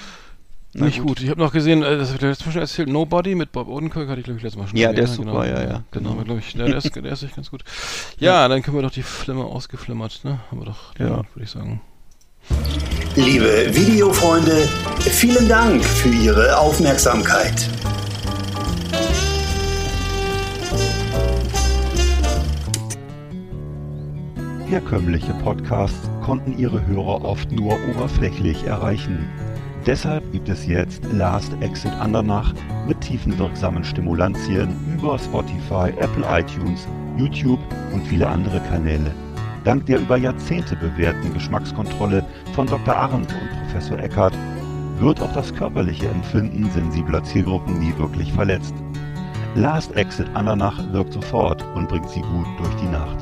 Na Nicht gut. Ich habe noch gesehen, äh, das habe ich schon erzählt, Nobody mit Bob Odenkirk hatte ich glaube ich letztes Mal schon Ja, erwähnt, der ist ne? super, genau. ja, ja, Genau, genau. glaube ich, ja, der, ist, der ist echt ganz gut. Ja, dann können wir doch die Flimmer ausgeflimmert, ne? Haben wir doch, Ja. würde ich sagen. Liebe Videofreunde, vielen Dank für Ihre Aufmerksamkeit. Herkömmliche Podcasts konnten ihre Hörer oft nur oberflächlich erreichen. Deshalb gibt es jetzt Last Exit Andernach mit tiefenwirksamen Stimulantien über Spotify, Apple iTunes, YouTube und viele andere Kanäle. Dank der über Jahrzehnte bewährten Geschmackskontrolle von Dr. Arendt und Professor Eckert wird auch das körperliche Empfinden sensibler Zielgruppen nie wirklich verletzt. Last Exit Andernach wirkt sofort und bringt sie gut durch die Nacht.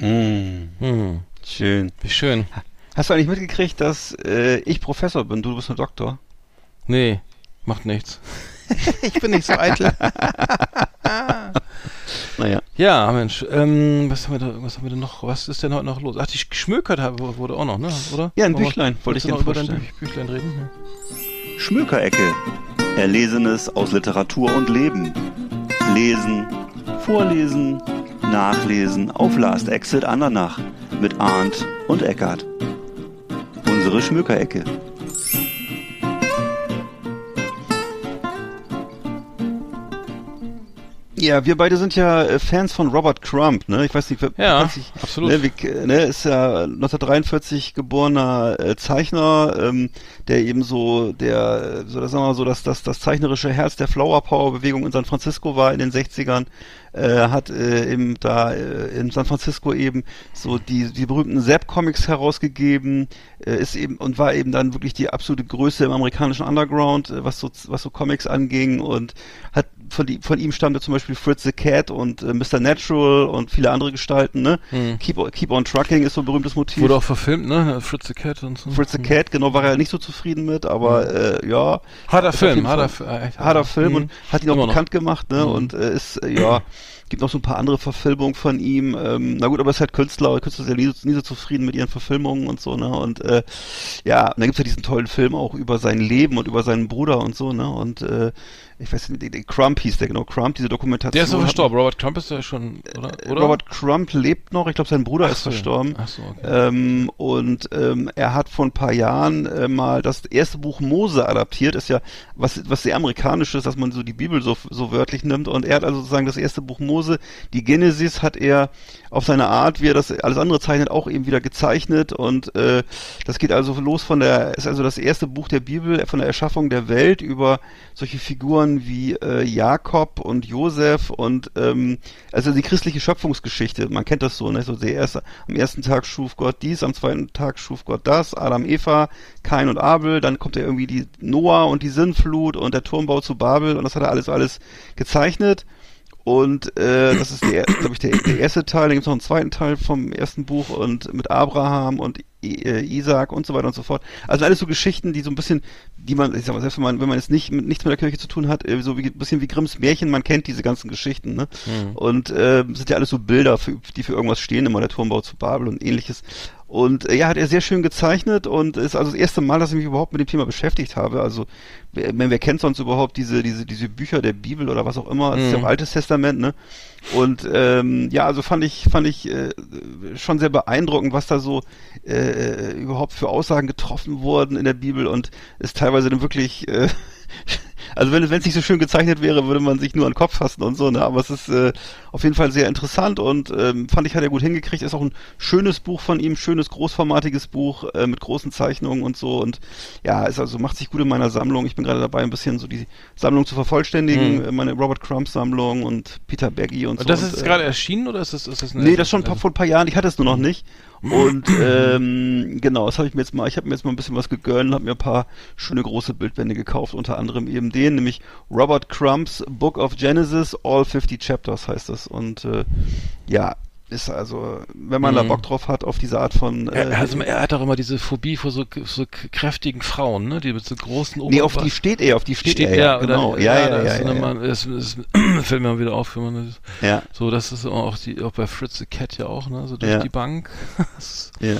Mm, Hm, schön. wie schön. Hast du eigentlich mitgekriegt, dass äh, ich Professor bin, du bist ein Doktor? Nee. Macht nichts. ich bin nicht so eitel. naja. Ja, Mensch, ähm, was haben, wir da, was haben wir denn noch? Was ist denn heute noch los? Ach, die Schmökert wurde auch noch, ne? Oder? Ja, ein Büchlein. Wollte ich noch über dein Bü Büchlein reden? Ja. Schmökerecke. Erlesenes aus Literatur und Leben. Lesen, vorlesen, nachlesen auf Last Exit Andernach mit Arndt und Eckart. Unsere Schmökerecke. Ja, wir beide sind ja äh, Fans von Robert Crump, ne? Ich weiß nicht, ja, ich, absolut. Ne, wie, ne, ist ja 1943 geborener äh, Zeichner, ähm, der eben so der, so das sagen wir mal so, dass das, das zeichnerische Herz der Flower Power Bewegung in San Francisco war in den 60ern äh, hat äh, eben da äh, in San Francisco eben so die, die berühmten Zap-Comics herausgegeben, äh, ist eben und war eben dann wirklich die absolute Größe im amerikanischen Underground, äh, was so was so Comics anging und hat von, die, von ihm stammte zum Beispiel Fritz the Cat und äh, Mr. Natural und viele andere Gestalten, ne? Hm. Keep, Keep on Trucking ist so ein berühmtes Motiv. Wurde auch verfilmt, ne? Fritz the Cat und so. Fritz the hm. Cat, genau, war er nicht so zufrieden mit, aber hm. äh, ja. Harter Film, harter, äh, harter Film und hat ihn auch bekannt gemacht, ne? Hm. Und äh, ist, äh, ja Gibt noch so ein paar andere Verfilmungen von ihm. Ähm, na gut, aber es ist halt Künstler, Künstler sind ja nie, nie so zufrieden mit ihren Verfilmungen und so, ne? Und äh, ja, und dann gibt's ja diesen tollen Film auch über sein Leben und über seinen Bruder und so, ne? Und äh, ich weiß nicht, Crump hieß der genau, Crump, diese Dokumentation. Der ist doch verstorben, Robert Crump ist ja schon, oder? Äh, oder? Robert Crump lebt noch, ich glaube sein Bruder Ach ist so. verstorben. Ach so, okay. Ähm, und ähm, er hat vor ein paar Jahren äh, mal das erste Buch Mose adaptiert, ist ja was, was sehr amerikanisches, dass man so die Bibel so, so wörtlich nimmt und er hat also sozusagen das erste Buch Mose, die Genesis hat er auf seine Art, wie er das alles andere zeichnet, auch eben wieder gezeichnet und äh, das geht also los von der, ist also das erste Buch der Bibel, von der Erschaffung der Welt über solche Figuren wie äh, Jakob und Josef und ähm, also die christliche Schöpfungsgeschichte, man kennt das so, ne? So der erste, am ersten Tag schuf Gott dies, am zweiten Tag schuf Gott das, Adam, Eva, Kain und Abel, dann kommt ja irgendwie die Noah und die Sinnflut und der Turmbau zu Babel und das hat er alles alles gezeichnet und äh, das ist, glaube ich, der, der erste Teil. Dann gibt es noch einen zweiten Teil vom ersten Buch und mit Abraham und I äh, Isaac und so weiter und so fort. Also alles so Geschichten, die so ein bisschen, die man, ich sag mal, selbst wenn man, wenn man jetzt nicht mit, nichts mit der Kirche zu tun hat, äh, so wie ein bisschen wie Grimms Märchen, man kennt diese ganzen Geschichten, ne? Mhm. Und äh, sind ja alles so Bilder, für, die für irgendwas stehen, immer der Turmbau zu Babel und ähnliches. Und äh, ja, hat er sehr schön gezeichnet und ist also das erste Mal, dass ich mich überhaupt mit dem Thema beschäftigt habe. Also wer, wer kennt sonst überhaupt diese, diese, diese Bücher der Bibel oder was auch immer, das ist ja auch mhm. Altes Testament, ne? Und ähm, ja, also fand ich, fand ich äh, schon sehr beeindruckend, was da so äh, überhaupt für Aussagen getroffen wurden in der Bibel und ist teilweise dann wirklich äh, also wenn es nicht so schön gezeichnet wäre, würde man sich nur an den Kopf fassen und so, ne? Aber es ist äh, auf jeden Fall sehr interessant und ähm, fand ich, hat er gut hingekriegt. Ist auch ein schönes Buch von ihm, schönes, großformatiges Buch äh, mit großen Zeichnungen und so. Und ja, ist also macht sich gut in meiner Sammlung. Ich bin gerade dabei, ein bisschen so die Sammlung zu vervollständigen, hm. meine Robert Crump Sammlung und Peter Baggy und, und so. Das ist äh, gerade erschienen oder ist das, ist das Nee, das schon vor ein paar Jahren. Ich hatte es nur noch hm. nicht. Und ähm, genau, das habe ich mir jetzt mal, ich habe mir jetzt mal ein bisschen was gegönnt, habe mir ein paar schöne große Bildbände gekauft, unter anderem eben den, nämlich Robert Crumb's Book of Genesis, All 50 Chapters heißt das. Und äh, ja, ist also, wenn man mhm. da Bock drauf hat, auf diese Art von. Äh, er, also, er hat auch immer diese Phobie vor so, so kräftigen Frauen, ne? Die mit so großen Oberweite. Nee, auf die steht er, auf die steht, steht er. Ja, genau. Oder, ja, ja, ja. ja, ja, ja, ja. Es, es, fällt mir mal wieder auf, wenn man das. Ja. So, das ist auch, die, auch bei Fritz the Cat ja auch, ne? So durch ja. die Bank. ja.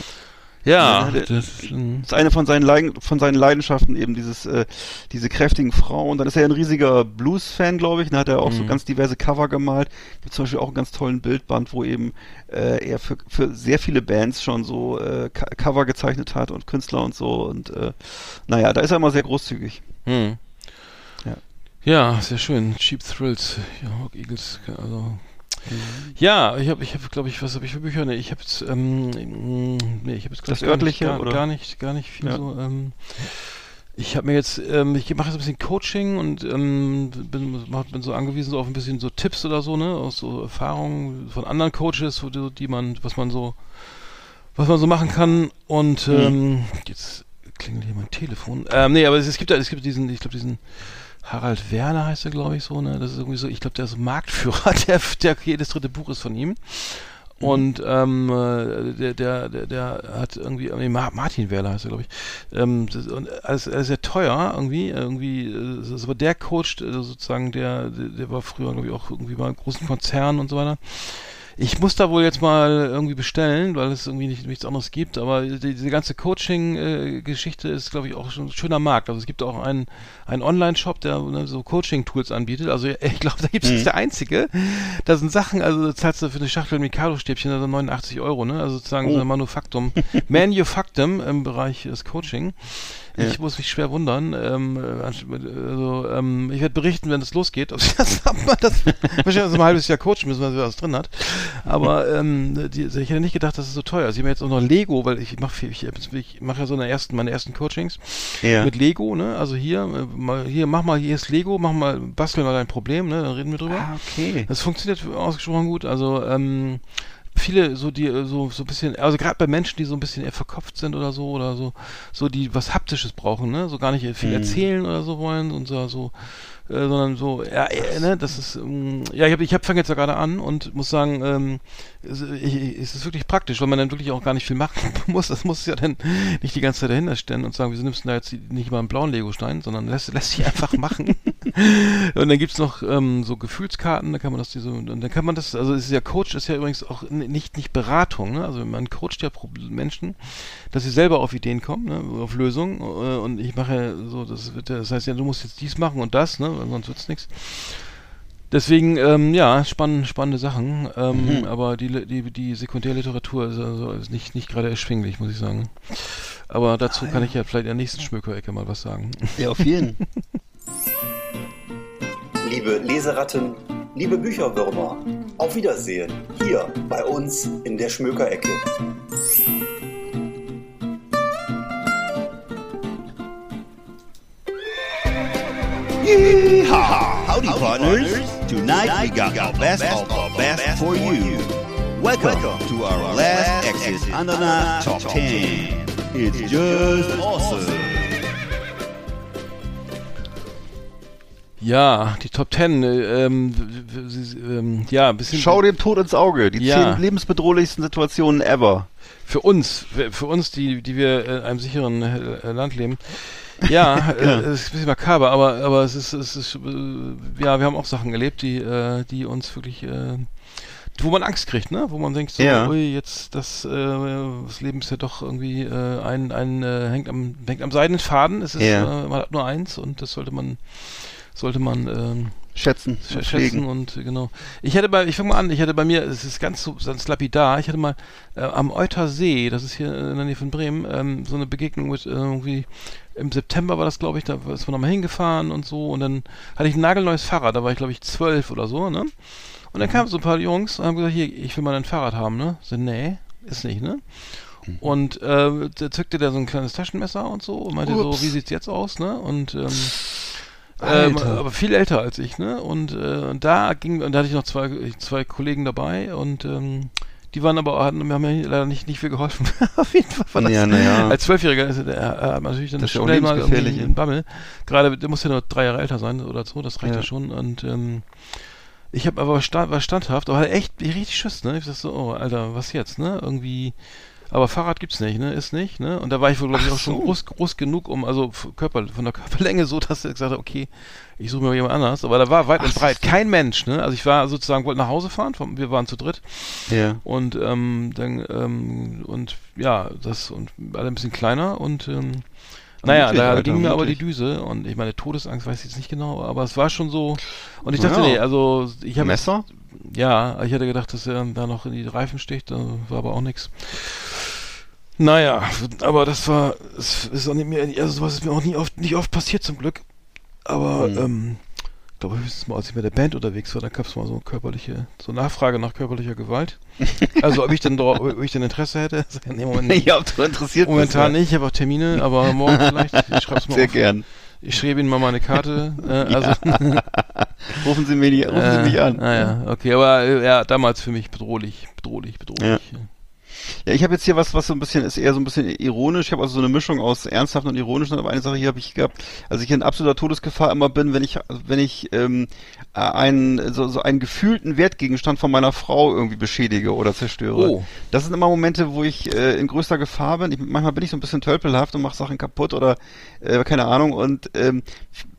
Ja, das, das ist eine von seinen, Leiden, von seinen Leidenschaften eben dieses, äh, diese kräftigen Frauen. Dann ist er ein riesiger Blues-Fan, glaube ich. Dann hat er auch mhm. so ganz diverse Cover gemalt. Gibt zum Beispiel auch einen ganz tollen Bildband, wo eben äh, er für, für sehr viele Bands schon so äh, Cover gezeichnet hat und Künstler und so. Und äh, naja, da ist er immer sehr großzügig. Mhm. Ja. ja, sehr schön. Cheap Thrills, ja, Hawk Eagles, also Mhm. Ja, ich habe, ich habe, glaube ich, was habe ich für Bücher? Nee, ich habe jetzt, ähm, nee, ich habe jetzt das örtliche gar, oder gar nicht, gar nicht viel ja. so. Ähm, ich habe mir jetzt, ähm, ich mache jetzt ein bisschen Coaching und ähm, bin, bin so angewiesen so auf ein bisschen so Tipps oder so, ne, aus so Erfahrungen von anderen Coaches, die, die man, was man so, was man so machen kann. Und mhm. ähm, jetzt klingelt hier mein Telefon. Ähm, nee, aber es, es gibt, es gibt diesen, ich glaube, diesen Harald Werner heißt er, glaube ich, so, ne? Das ist irgendwie so, ich glaube, der ist Marktführer, der, der jedes dritte Buch ist von ihm. Und ähm, äh, der, der, der, der hat irgendwie, nee, Martin Werler heißt er, glaube ich. Ähm, das, und alles, alles sehr teuer irgendwie. Irgendwie, das ist aber der Coach, äh, sozusagen, der, der war früher, glaube ich, auch irgendwie bei großen Konzernen und so weiter. Ich muss da wohl jetzt mal irgendwie bestellen, weil es irgendwie nicht, nichts anderes gibt. Aber die, diese ganze Coaching-Geschichte äh, ist, glaube ich, auch schon ein schöner Markt. Also es gibt auch einen, einen Online-Shop, der ne, so Coaching-Tools anbietet. Also ich glaube, da gibt es mhm. der einzige. Da sind Sachen, also da zahlst du für eine Schachtel Mikado-Stäbchen also 89 Euro, ne? Also sozusagen oh. so ein Manufaktum. Manufaktum im Bereich des Coaching. Ja. Ich muss mich schwer wundern. Ähm, äh, also, ähm, ich werde berichten, wenn es losgeht. Ob, das, ob man das wahrscheinlich so ein halbes Jahr coachen müssen, weil sie was drin hat. Aber ähm, die, ich hätte nicht gedacht, dass es so teuer ist. Ich habe jetzt auch noch Lego, weil ich mache ich, ich mache ja so eine ersten, meine ersten Coachings ja. mit Lego. Ne? Also hier, äh, mal, hier mach mal, hier ist Lego, mach mal, bastel mal dein Problem. Ne? Dann reden wir drüber. Ah, okay. Das funktioniert ausgesprochen gut. Also ähm, viele so die so so ein bisschen also gerade bei Menschen die so ein bisschen eher verkopft sind oder so oder so so die was haptisches brauchen ne so gar nicht viel mhm. erzählen oder so wollen und so so äh, sondern so, ja, äh, ne, das ist, ähm, ja, ich habe, ich hab, fange jetzt ja gerade an und muss sagen, ähm, es, ich, es ist wirklich praktisch, weil man dann wirklich auch gar nicht viel machen muss. Das muss ja dann nicht die ganze Zeit dahinter stellen und sagen, wieso nimmst du da jetzt nicht mal einen blauen Legostein, sondern lässt, lässt sich einfach machen. Und dann gibt's noch ähm, so Gefühlskarten, da kann man das diese, und dann kann man das, also es ist ja Coach, ist ja übrigens auch nicht, nicht Beratung, ne? Also man coacht ja Menschen, dass sie selber auf Ideen kommen, ne? auf Lösungen. Äh, und ich mache ja so, das wird das heißt ja, du musst jetzt dies machen und das, ne? sonst wird's nichts. Deswegen, ähm, ja, spann, spannende Sachen, ähm, mhm. aber die, die, die Sekundärliteratur ist also ist nicht, nicht gerade erschwinglich, muss ich sagen. Aber dazu ah, kann ich ja vielleicht in der nächsten Schmökerecke mal was sagen. Ja, auf jeden. liebe Leseratten, liebe Bücherwürmer, auf Wiedersehen hier bei uns in der Schmökerecke. Yeehaw! Howdy, Howdy partners. partners. Tonight we got our best of our best for you. Welcome to our last Exit Ananas Top 10. It's just awesome. Ja, die Top 10, ähm, ähm, ja, ein bisschen. Schau dem Tod ins Auge, die ja. zehn lebensbedrohlichsten Situationen ever. Für uns, für, uns, die, die wir in einem sicheren äh, Land leben. Ja, äh, es ist ein bisschen makaber, aber, aber es ist, es ist, äh, ja, wir haben auch Sachen erlebt, die, äh, die uns wirklich, äh, wo man Angst kriegt, ne? Wo man denkt, so, ja. ui, jetzt das, äh, das Leben ist ja doch irgendwie äh, ein, ein äh, hängt am, hängt am seidenen Faden. Es ist, ja. äh, man hat nur eins und das sollte man, sollte man ähm, schätzen, sch schätzen und genau. Ich hatte bei, ich fange mal an, ich hatte bei mir, es ist ganz so ganz lapidar, ich hatte mal äh, am Euter See, das ist hier in der Nähe von Bremen, ähm, so eine Begegnung mit äh, irgendwie im September war das, glaube ich, da ist man nochmal hingefahren und so und dann hatte ich ein nagelneues Fahrrad, da war ich glaube ich zwölf oder so, ne? Und dann mhm. kamen so ein paar Jungs und haben gesagt, hier, ich will mal ein Fahrrad haben, ne? So, nee, ist nicht, ne? Mhm. Und äh, da zückte der so ein kleines Taschenmesser und so und meinte Ups. so, wie sieht's jetzt aus, ne? Und ähm, ähm, aber viel älter als ich, ne? Und, äh, und da ging, und da hatte ich noch zwei, zwei Kollegen dabei und ähm, die waren aber, hatten, haben ja leider nicht, nicht viel geholfen. Auf jeden Fall war das, ja, ja. als Zwölfjähriger ist er äh, natürlich dann das schnell mal gefährlich in Bammel. Gerade, der muss ja nur drei Jahre älter sein oder so, das reicht ja, ja schon. Und ähm, ich habe aber stand, war standhaft, aber echt richtig Schiss, ne? Ich dachte so, oh, Alter, was jetzt, ne? Irgendwie aber Fahrrad gibt's nicht, ne? Ist nicht, ne? Und da war ich wohl, glaube ich, auch so. schon groß, groß genug, um, also Körper, von der Körperlänge so, dass er gesagt hat, okay, ich suche mir jemand anders. Aber da war weit Ach, und breit kein Mensch, ne? Also ich war sozusagen, wollte nach Hause fahren, wir waren zu dritt. Ja. Und ähm, dann, ähm, und ja, das und alle ein bisschen kleiner und ähm, naja, da Alter, ging mir aber die Düse und ich meine, Todesangst weiß ich jetzt nicht genau, aber es war schon so. Und ich dachte, ja. nee, also ich habe. Messer? Ja, ich hätte gedacht, dass er da noch in die Reifen sticht, war aber auch nichts. Naja, aber das war, es ist auch nicht mehr, also sowas ist mir auch nie oft, nicht oft passiert zum Glück. Aber, mhm. ähm, ich glaube, höchstens mal, als ich mit der Band unterwegs war, da gab es mal so körperliche, so Nachfrage nach körperlicher Gewalt. Also, ob ich denn, ob ich denn Interesse hätte? nee, Moment ob du interessiert Momentan bist, nicht, ich habe auch Termine, aber morgen vielleicht, ich schreib's mal Sehr auf. gern. Ich schreibe Ihnen mal meine Karte. Äh, also rufen Sie mich, rufen äh, Sie mich an. Naja, okay, aber äh, ja, damals für mich bedrohlich, bedrohlich, bedrohlich. Ja. Ja, ich habe jetzt hier was, was so ein bisschen, ist eher so ein bisschen ironisch. Ich habe also so eine Mischung aus ernsthaft und ironisch. Aber eine Sache hier habe ich gehabt, also ich in absoluter Todesgefahr immer bin, wenn ich, wenn ich ähm, einen, so, so einen gefühlten Wertgegenstand von meiner Frau irgendwie beschädige oder zerstöre. Oh. Das sind immer Momente, wo ich äh, in größter Gefahr bin. Ich, manchmal bin ich so ein bisschen tölpelhaft und mache Sachen kaputt oder äh, keine Ahnung. Und ähm,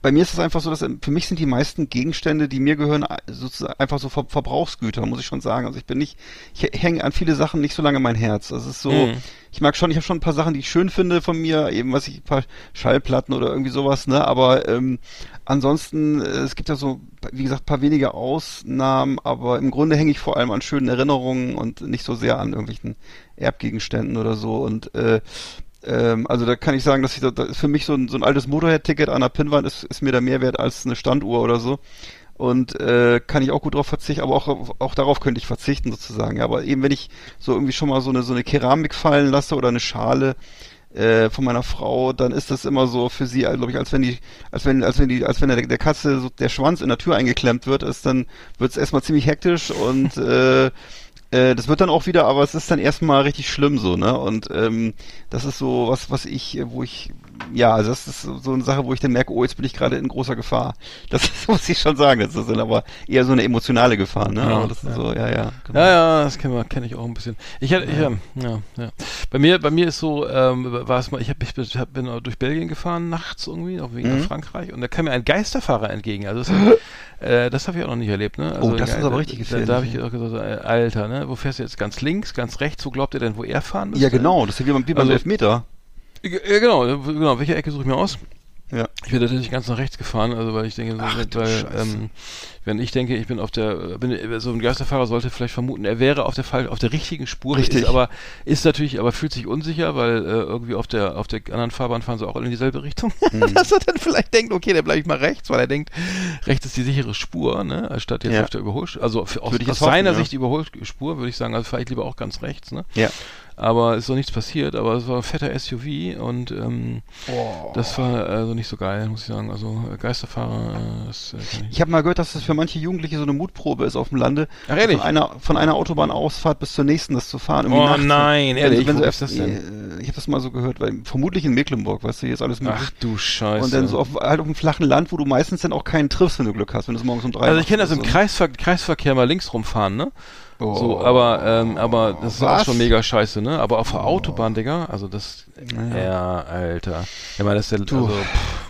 bei mir ist es einfach so, dass für mich sind die meisten Gegenstände, die mir gehören, sozusagen einfach so Ver Verbrauchsgüter, muss ich schon sagen. Also ich bin nicht, ich hänge an viele Sachen nicht so lange mein Herz. Das ist so, Mhm. ich mag schon, ich habe schon ein paar Sachen, die ich schön finde von mir, eben was ich, ein paar Schallplatten oder irgendwie sowas, ne? Aber ähm, ansonsten, äh, es gibt ja so, wie gesagt, paar wenige Ausnahmen, aber im Grunde hänge ich vor allem an schönen Erinnerungen und nicht so sehr an irgendwelchen Erbgegenständen oder so. Und äh, ähm, also da kann ich sagen, dass ich da, da ist für mich so ein, so ein altes Motorhead-Ticket an der Pinnwand ist, ist mir da mehr wert als eine Standuhr oder so. Und äh, kann ich auch gut drauf verzichten, aber auch, auch darauf könnte ich verzichten sozusagen. Ja, aber eben wenn ich so irgendwie schon mal so eine so eine Keramik fallen lasse oder eine Schale äh, von meiner Frau, dann ist das immer so für sie, glaube ich, als wenn die, als wenn, als wenn die, als wenn der, der Katze so der Schwanz in der Tür eingeklemmt wird, ist dann wird es erstmal ziemlich hektisch und äh, äh, das wird dann auch wieder, aber es ist dann erstmal richtig schlimm so, ne? Und ähm, das ist so was, was ich, wo ich, ja, also das ist so eine Sache, wo ich dann merke, oh, jetzt bin ich gerade in großer Gefahr. Das muss ich schon sagen. Das ist dann aber eher so eine emotionale Gefahr, ne? Ja, das ist ja. so, ja, ja. genau. Ja, ja, das kenne kenn ich auch ein bisschen. Ich hatte, ich, ähm, ja, ja. Bei mir, bei mir ist so, ähm, war es mal, ich, hab, ich bin, durch Belgien gefahren nachts irgendwie, auf dem Weg Mhm. nach Frankreich, und da kam mir ein Geisterfahrer entgegen. Also das, äh, das habe ich auch noch nicht erlebt, ne? Also, Oh, das ist aber richtig da, da habe ich gefährlich, auch gesagt, äh, Alter, ne? Wo fährst du jetzt ganz links, ganz rechts? Wo glaubt ihr denn, wo er fahren müsste? Ja, genau. Das ist wie beim, wie beim Also- Elfmeter. Ja, genau, genau. Welche Ecke suche ich mir aus? Ja. Ich bin natürlich ganz nach rechts gefahren, also weil ich denke, Ach, weil, ähm, wenn ich denke, ich bin auf der, bin, so ein Geisterfahrer sollte vielleicht vermuten, er wäre auf der Fall, auf der richtigen Spur, Richtig. ist aber, ist natürlich, aber fühlt sich unsicher, weil äh, irgendwie auf der, auf der anderen Fahrbahn fahren sie auch alle in dieselbe Richtung, Mhm. dass er dann vielleicht denkt, okay, dann bleibe ich mal rechts, weil er denkt, rechts ist die sichere Spur, ne, anstatt jetzt Ja. auf der Überholspur, also für, aus, aus hoffen, seiner ja. Sicht die Überholspur, würde ich sagen, also fahre ich lieber auch ganz rechts, ne, Ja. Aber ist doch nichts passiert, aber es war ein fetter SUV und ähm, das war also nicht so geil, muss ich sagen. Also äh, Geisterfahrer, äh, das äh, ich. Ich habe mal gehört, dass das für manche Jugendliche so eine Mutprobe ist auf dem Lande. Ach, ehrlich? Von einer, von einer Autobahnausfahrt bis zur nächsten das zu fahren. irgendwie Oh nein, Wenn- ehrlich, wenn wo so ist das denn? Äh, Ich habe das mal so gehört, weil vermutlich in Mecklenburg, weißt du, hier ist alles möglich. Ach du Scheiße. Und dann so auf, halt auf dem flachen Land, wo du meistens dann auch keinen triffst, wenn du Glück hast, wenn du es morgens um drei also ich kenne das im so. Kreisver Kreisverkehr mal links rumfahren, ne? Oh. So, aber, ähm, aber das ist auch schon mega scheiße, ne? Aber auf der Autobahn, Digga, also das, ja, Alter. Ja, mal das ist der, Du. also, pff.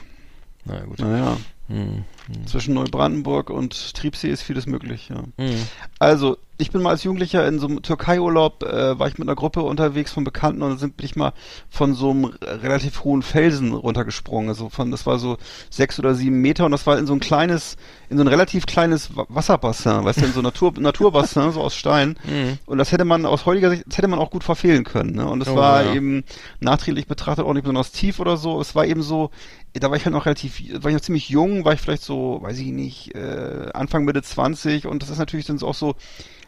na gut. Naja, Hm, zwischen Neubrandenburg und Triebsee ist vieles möglich, ja. hm. Also, ich bin mal als Jugendlicher in so einem Türkei-Urlaub, äh, war ich mit einer Gruppe unterwegs von Bekannten und dann sind, bin ich mal von so einem relativ hohen Felsen runtergesprungen. Also von, das war so sechs oder sieben Meter und das war in so ein kleines, in so ein relativ kleines Wa- Wasserbassin, weißt du, in so Natur, Naturbassin, so aus Stein. Mhm. Und das hätte man aus heutiger Sicht, das hätte man auch gut verfehlen können. Ne? Und es Oh, war ja. eben nachträglich betrachtet auch nicht besonders tief oder so. Es war eben so, da war ich halt noch relativ, war ich noch ziemlich jung, war ich vielleicht so, weiß ich nicht, äh, Anfang Mitte 20 und das ist natürlich dann auch so,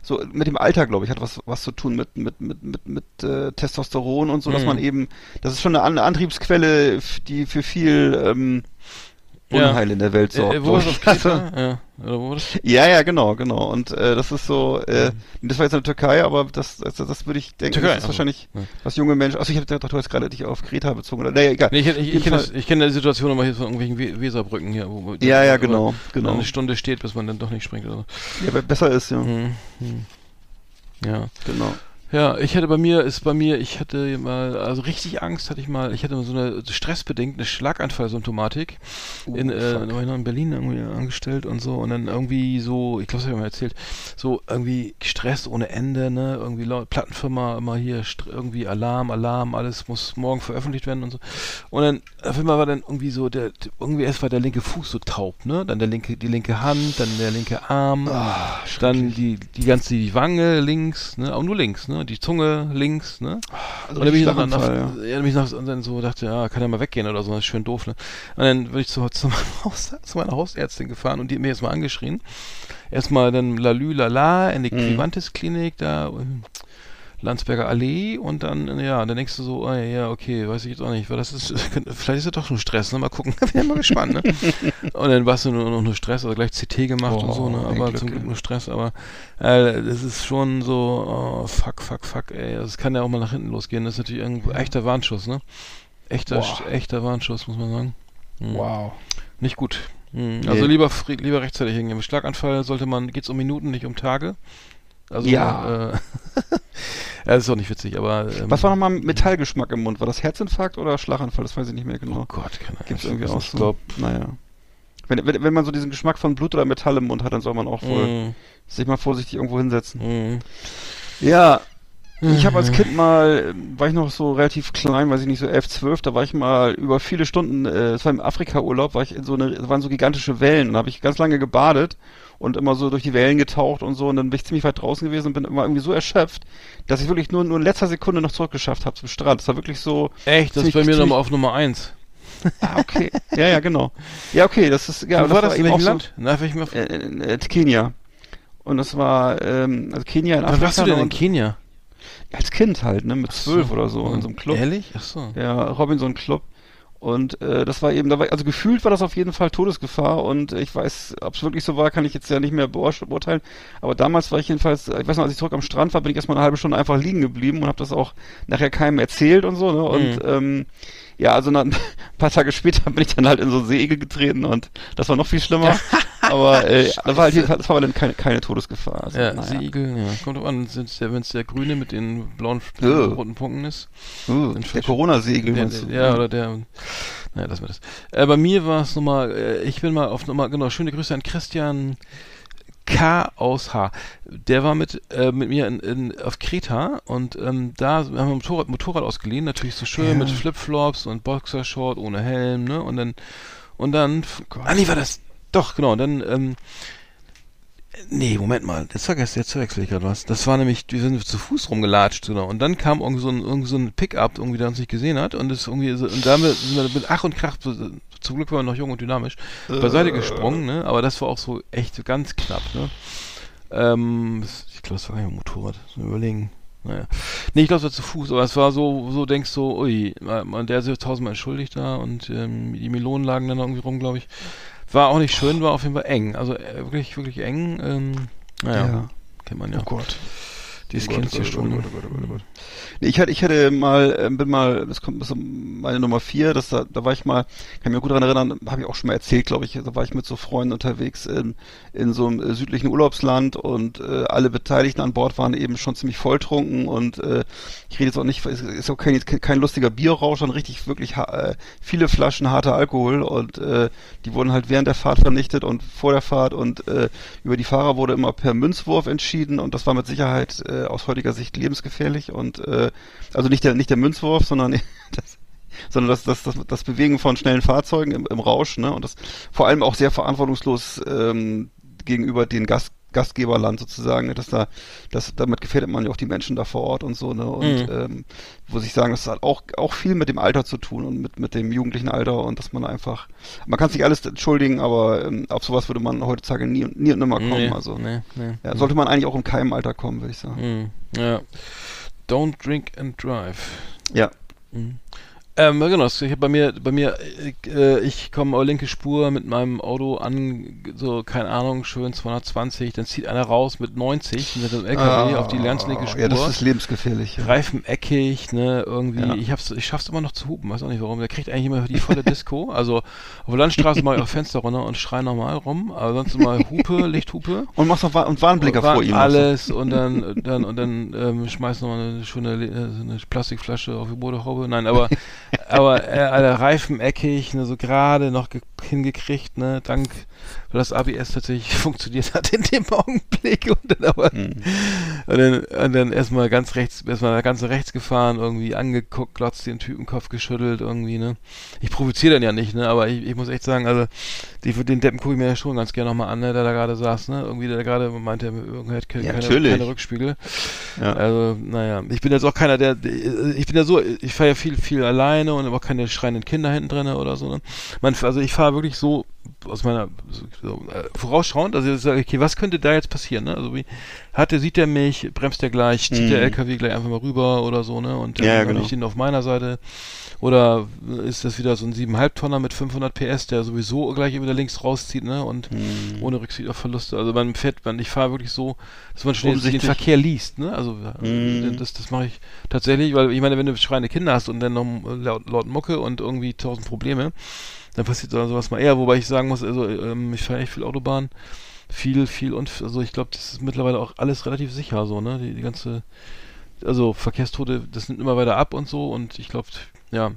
so mit dem Alter, glaube ich, hat was was zu tun mit mit mit mit mit äh, Testosteron und so, dass Mhm. man eben, das ist schon eine An Antriebsquelle, die für viel ähm, Ja. Unheil in der Welt sorgt. Äh, äh, wo glaub das Kreta? Ja, wo? Ja, ja, genau, genau. Und äh, das ist so, äh, das war jetzt in der Türkei, aber das, das, das würde ich denken, Türkei, das ist also, wahrscheinlich, ja. was junge Menschen, also ich habe gedacht, du hast gerade dich auf Kreta bezogen, oder, naja, egal. Nee, ich, ich, ich, kenne ich kenne die Situation immer hier von irgendwelchen We Weserbrücken hier. Wo, Ja, ja, genau, genau. Eine Stunde steht, bis man dann doch nicht springt oder so. Ja, weil besser ist, ja, Hm, hm. Ja. genau. Ja, ich hatte bei mir, ist bei mir, ich hatte mal, also richtig Angst hatte ich mal, ich hatte mal so eine stressbedingt eine Schlaganfallsymptomatik. in, äh, Oh, ich noch in Berlin irgendwie angestellt und so und dann irgendwie so, ich glaube, das habe ich mal erzählt, so irgendwie Stress ohne Ende, ne, irgendwie laut, Plattenfirma immer hier, irgendwie Alarm, Alarm, alles muss morgen veröffentlicht werden und so. Und dann auf einmal war dann irgendwie so der, irgendwie erst war der linke Fuß so taub, ne, dann der linke, die linke Hand, dann der linke Arm, Ah, dann die, die ganze die Wange links, ne, auch nur links, ne, die Zunge links, ne. Also Und dann bin ich richtig nach, ja. ja. dann bin ich nach, und dann so dachte, ja, kann er mal weggehen oder so, das ist schön doof, ne. Und dann bin ich zu, zu, meinem Haus, zu meiner Hausärztin gefahren und die hat mir jetzt mal angeschrien. Erstmal dann Lalü Lala in die Mhm. Clivantis Klinik da. Landsberger Allee und dann, ja, denkst du so, oh, ja, okay, weiß ich jetzt auch nicht, weil das ist, vielleicht ist das doch schon Stress, ne? Mal gucken, bin mal gespannt, ne? und dann warst du nur noch nur Stress, oder gleich CT gemacht Oh, und so, ne? Aber Glück, zum Glück nur Stress, aber äh, das ist schon so, oh, fuck, fuck, fuck, ey. Das kann ja auch mal nach hinten losgehen. Das ist natürlich ein echter Warnschuss, ne? Echter, echter Warnschuss, muss man sagen. Hm. Wow. Nicht gut. Hm. Nee. Also lieber, fri- lieber rechtzeitig hingehen. Mit Schlaganfall sollte man, geht's um Minuten, nicht um Tage. Also, Ja. Äh, ja, das ist auch nicht witzig, aber. Ähm, Was war nochmal Metallgeschmack im Mund? War das Herzinfarkt oder Schlaganfall? Das weiß ich nicht mehr genau. Oh Gott, keine Ahnung. Gibt's irgendwie auch so. glaub, Naja. Wenn, wenn, wenn man so diesen Geschmack von Blut oder Metall im Mund hat, dann soll man auch wohl mm, sich mal vorsichtig irgendwo hinsetzen. mm. Ja, ich habe als Kind mal, ähm, war ich noch so relativ klein, weiß ich nicht, so 11, 12, da war ich mal über viele Stunden, äh, es war im Afrika-Urlaub, war ich in so eine, es waren so gigantische Wellen, da habe ich ganz lange gebadet und immer so durch die Wellen getaucht und so und dann bin ich ziemlich weit draußen gewesen und bin immer irgendwie so erschöpft, dass ich wirklich nur, nur in letzter Sekunde noch zurückgeschafft habe zum Strand. Das war wirklich so, Echt, das ist bei mir nochmal auf Nummer 1. ah, okay, ja, ja, genau. Ja, okay, das ist, ja, Ja, das war das in welchem so, Land? Na, welchem Land? äh, äh, Kenia. Und das war, ähm, also Kenia in Wann Afrika. warst du denn in und- Kenia? Als Kind halt, ne, mit zwölf oder so, in so einem Club. Ehrlich? Ach so. Ja, Robinson Club. Und äh, das war eben, da war, also gefühlt war das auf jeden Fall Todesgefahr und ich weiß, ob es wirklich so war, kann ich jetzt ja nicht mehr beurteilen. Aber damals war ich jedenfalls, ich weiß noch, als ich zurück am Strand war, bin ich erstmal eine halbe Stunde einfach liegen geblieben und habe das auch nachher keinem erzählt und so. Ne? Und Mhm. ähm, ja, also na, ein paar Tage später bin ich dann halt in so Segel getreten und das war noch viel schlimmer. aber äh, das war halt jedenfalls, dann keine, keine Todesgefahr. Also, Ja, naja. Seeigel, ja. Kommt drauf an, wenn es der, grüne mit den blauen Oh. roten Punkten ist. Den der Der, meinst du? ja, oder der. Naja, lassen wir das. Äh, bei mir war es nochmal, äh, ich bin mal auf nochmal, genau, schöne Grüße an Christian K. aus H. Der war mit, äh, mit mir in, in, auf Kreta und ähm, da haben wir ein Motorrad, Motorrad ausgeliehen, natürlich so schön Ja. mit Flipflops und Boxershort ohne Helm, ne? Und dann, und dann, ah nee, war das, doch, genau, dann, ähm, Nee, Moment mal, jetzt vergesst, jetzt verwechsel ich gerade was. Das war nämlich, wir sind zu Fuß rumgelatscht, genau. Und dann kam irgendwie so ein, irgendwie so ein Pickup, irgendwie, der uns nicht gesehen hat. Und das irgendwie so, und da haben wir, sind wir mit Ach und Krach, so- zum Glück waren wir noch jung und dynamisch, beiseite gesprungen, ne? Aber das war auch so echt so ganz knapp, ne? Ähm, ich glaube, das war gar nicht ein Motorrad. Mal überlegen. Naja. Nee, ich glaube, es war zu Fuß, aber es war so, so denkst du, ui, man, der ist tausendmal entschuldigt da und ähm, die Melonen lagen dann irgendwie rum, glaube ich. War auch nicht schön, war auf jeden Fall eng. Also äh, wirklich, wirklich eng. Ähm, naja, Ja. kennt man ja. Oh Gott. Oh ja Gott, schon. ich hatte, ich hatte mal, ähm, bin mal, das kommt ist meine Nummer vier, das, da, da war ich mal, kann mich gut daran erinnern, habe ich auch schon mal erzählt, glaube ich, da war ich mit so Freunden unterwegs in, in so einem äh, südlichen Urlaubsland und äh, alle Beteiligten an Bord waren eben schon ziemlich volltrunken und äh, ich rede jetzt auch nicht, ist, ist auch kein, kein lustiger Bierrausch, sondern richtig wirklich äh, viele Flaschen harter Alkohol und äh, die wurden halt während der Fahrt vernichtet und vor der Fahrt und äh, über die Fahrer wurde immer per Münzwurf entschieden und das war mit Sicherheit äh, aus heutiger Sicht lebensgefährlich und äh, also nicht der nicht der Münzwurf, sondern das, sondern das, das, das, das Bewegen von schnellen Fahrzeugen im, im Rausch, ne? Und das vor allem auch sehr verantwortungslos ähm, gegenüber den Gast, Gastgeberland sozusagen, ne? dass da, das, damit gefährdet man ja auch die Menschen da vor Ort und so, ne? Und Mhm. ähm, muss ich sagen, das hat auch auch viel mit dem Alter zu tun und mit mit dem jugendlichen Alter und dass man einfach, man kann sich alles entschuldigen, aber ähm, auf sowas würde man heutzutage nie und nie und nimmer kommen. Nee, also nee, nee. ja, sollte man eigentlich auch im keinem Alter kommen, würde ich sagen. Mhm. Ja. Don't drink and drive. Ja. Mhm. Ähm, genau, ich hab bei mir, bei mir, äh, ich komme auf linke Spur mit meinem Auto an, so, keine Ahnung, schön 220, dann zieht einer raus mit 90 mit dem LKW auf die ganz linke Spur. Ah, Ja, das ist lebensgefährlich. Ja. Reifen eckig, ne, irgendwie, Ja. ich hab's, ich schaff's immer noch zu hupen, weiß auch nicht warum. Der kriegt eigentlich immer die volle Disco. Also auf der Landstraße mache ich auch Fenster runter und schrei nochmal rum, aber sonst immer Hupe, Lichthupe. Und machst noch Wa und Warnblinker War vor ihm. Alles und dann, dann und dann ähm, schmeißt noch eine schöne äh, eine Plastikflasche auf die Motorhaube. Nein, aber aber äh, alle Reifen eckig, ne, so gerade noch ge- hingekriegt, ne, dank weil das ABS tatsächlich funktioniert hat in dem Augenblick und dann aber Mhm. und dann, und dann erstmal ganz rechts, erstmal ganz rechts gefahren, irgendwie angeguckt, glotzt den Typen Kopf geschüttelt, irgendwie, ne. Ich provoziere dann ja nicht, ne, aber ich, ich muss echt sagen, also, die, den Deppen gucke ich mir ja schon ganz gerne nochmal an, ne, der da gerade saß, ne, irgendwie, der da gerade meinte, irgendwie hat keine, Ja, keine, Rückspiegel. Ja. Also, naja, ich bin jetzt auch keiner, der, ich bin ja so, ich fahre ja viel, viel alleine und habe auch keine schreienden Kinder hinten drin oder so, ne. Man, also ich fahre wirklich so, aus meiner, so, äh, vorausschauend, also ich sage, okay, was könnte da jetzt passieren, ne? Also wie hat der, sieht der mich, bremst der gleich, zieht der Mhm. LKW gleich einfach mal rüber oder so, ne? Und dann Ja, genau. ich den auf meiner Seite. Oder ist das wieder so ein 7,5 Tonner mit 500 PS, der sowieso gleich wieder links rauszieht, ne? Und Mhm. ohne Rücksicht auf Verluste. Also man fährt, man, ich fahre wirklich so, dass man schnell den. Verkehr liest, ne? Also Mhm. das, das mache ich tatsächlich, weil ich meine, wenn du schreiende Kinder hast und dann noch laut, laut Mucke und irgendwie tausend Probleme, dann passiert so- sowas mal eher. Wobei ich sagen muss, also ähm, ich fahre echt viel Autobahn, viel, viel und also ich glaube, das ist mittlerweile auch alles relativ sicher so, ne? Die, die ganze, also Verkehrstote, das nimmt immer weiter ab und so und ich glaube, ja,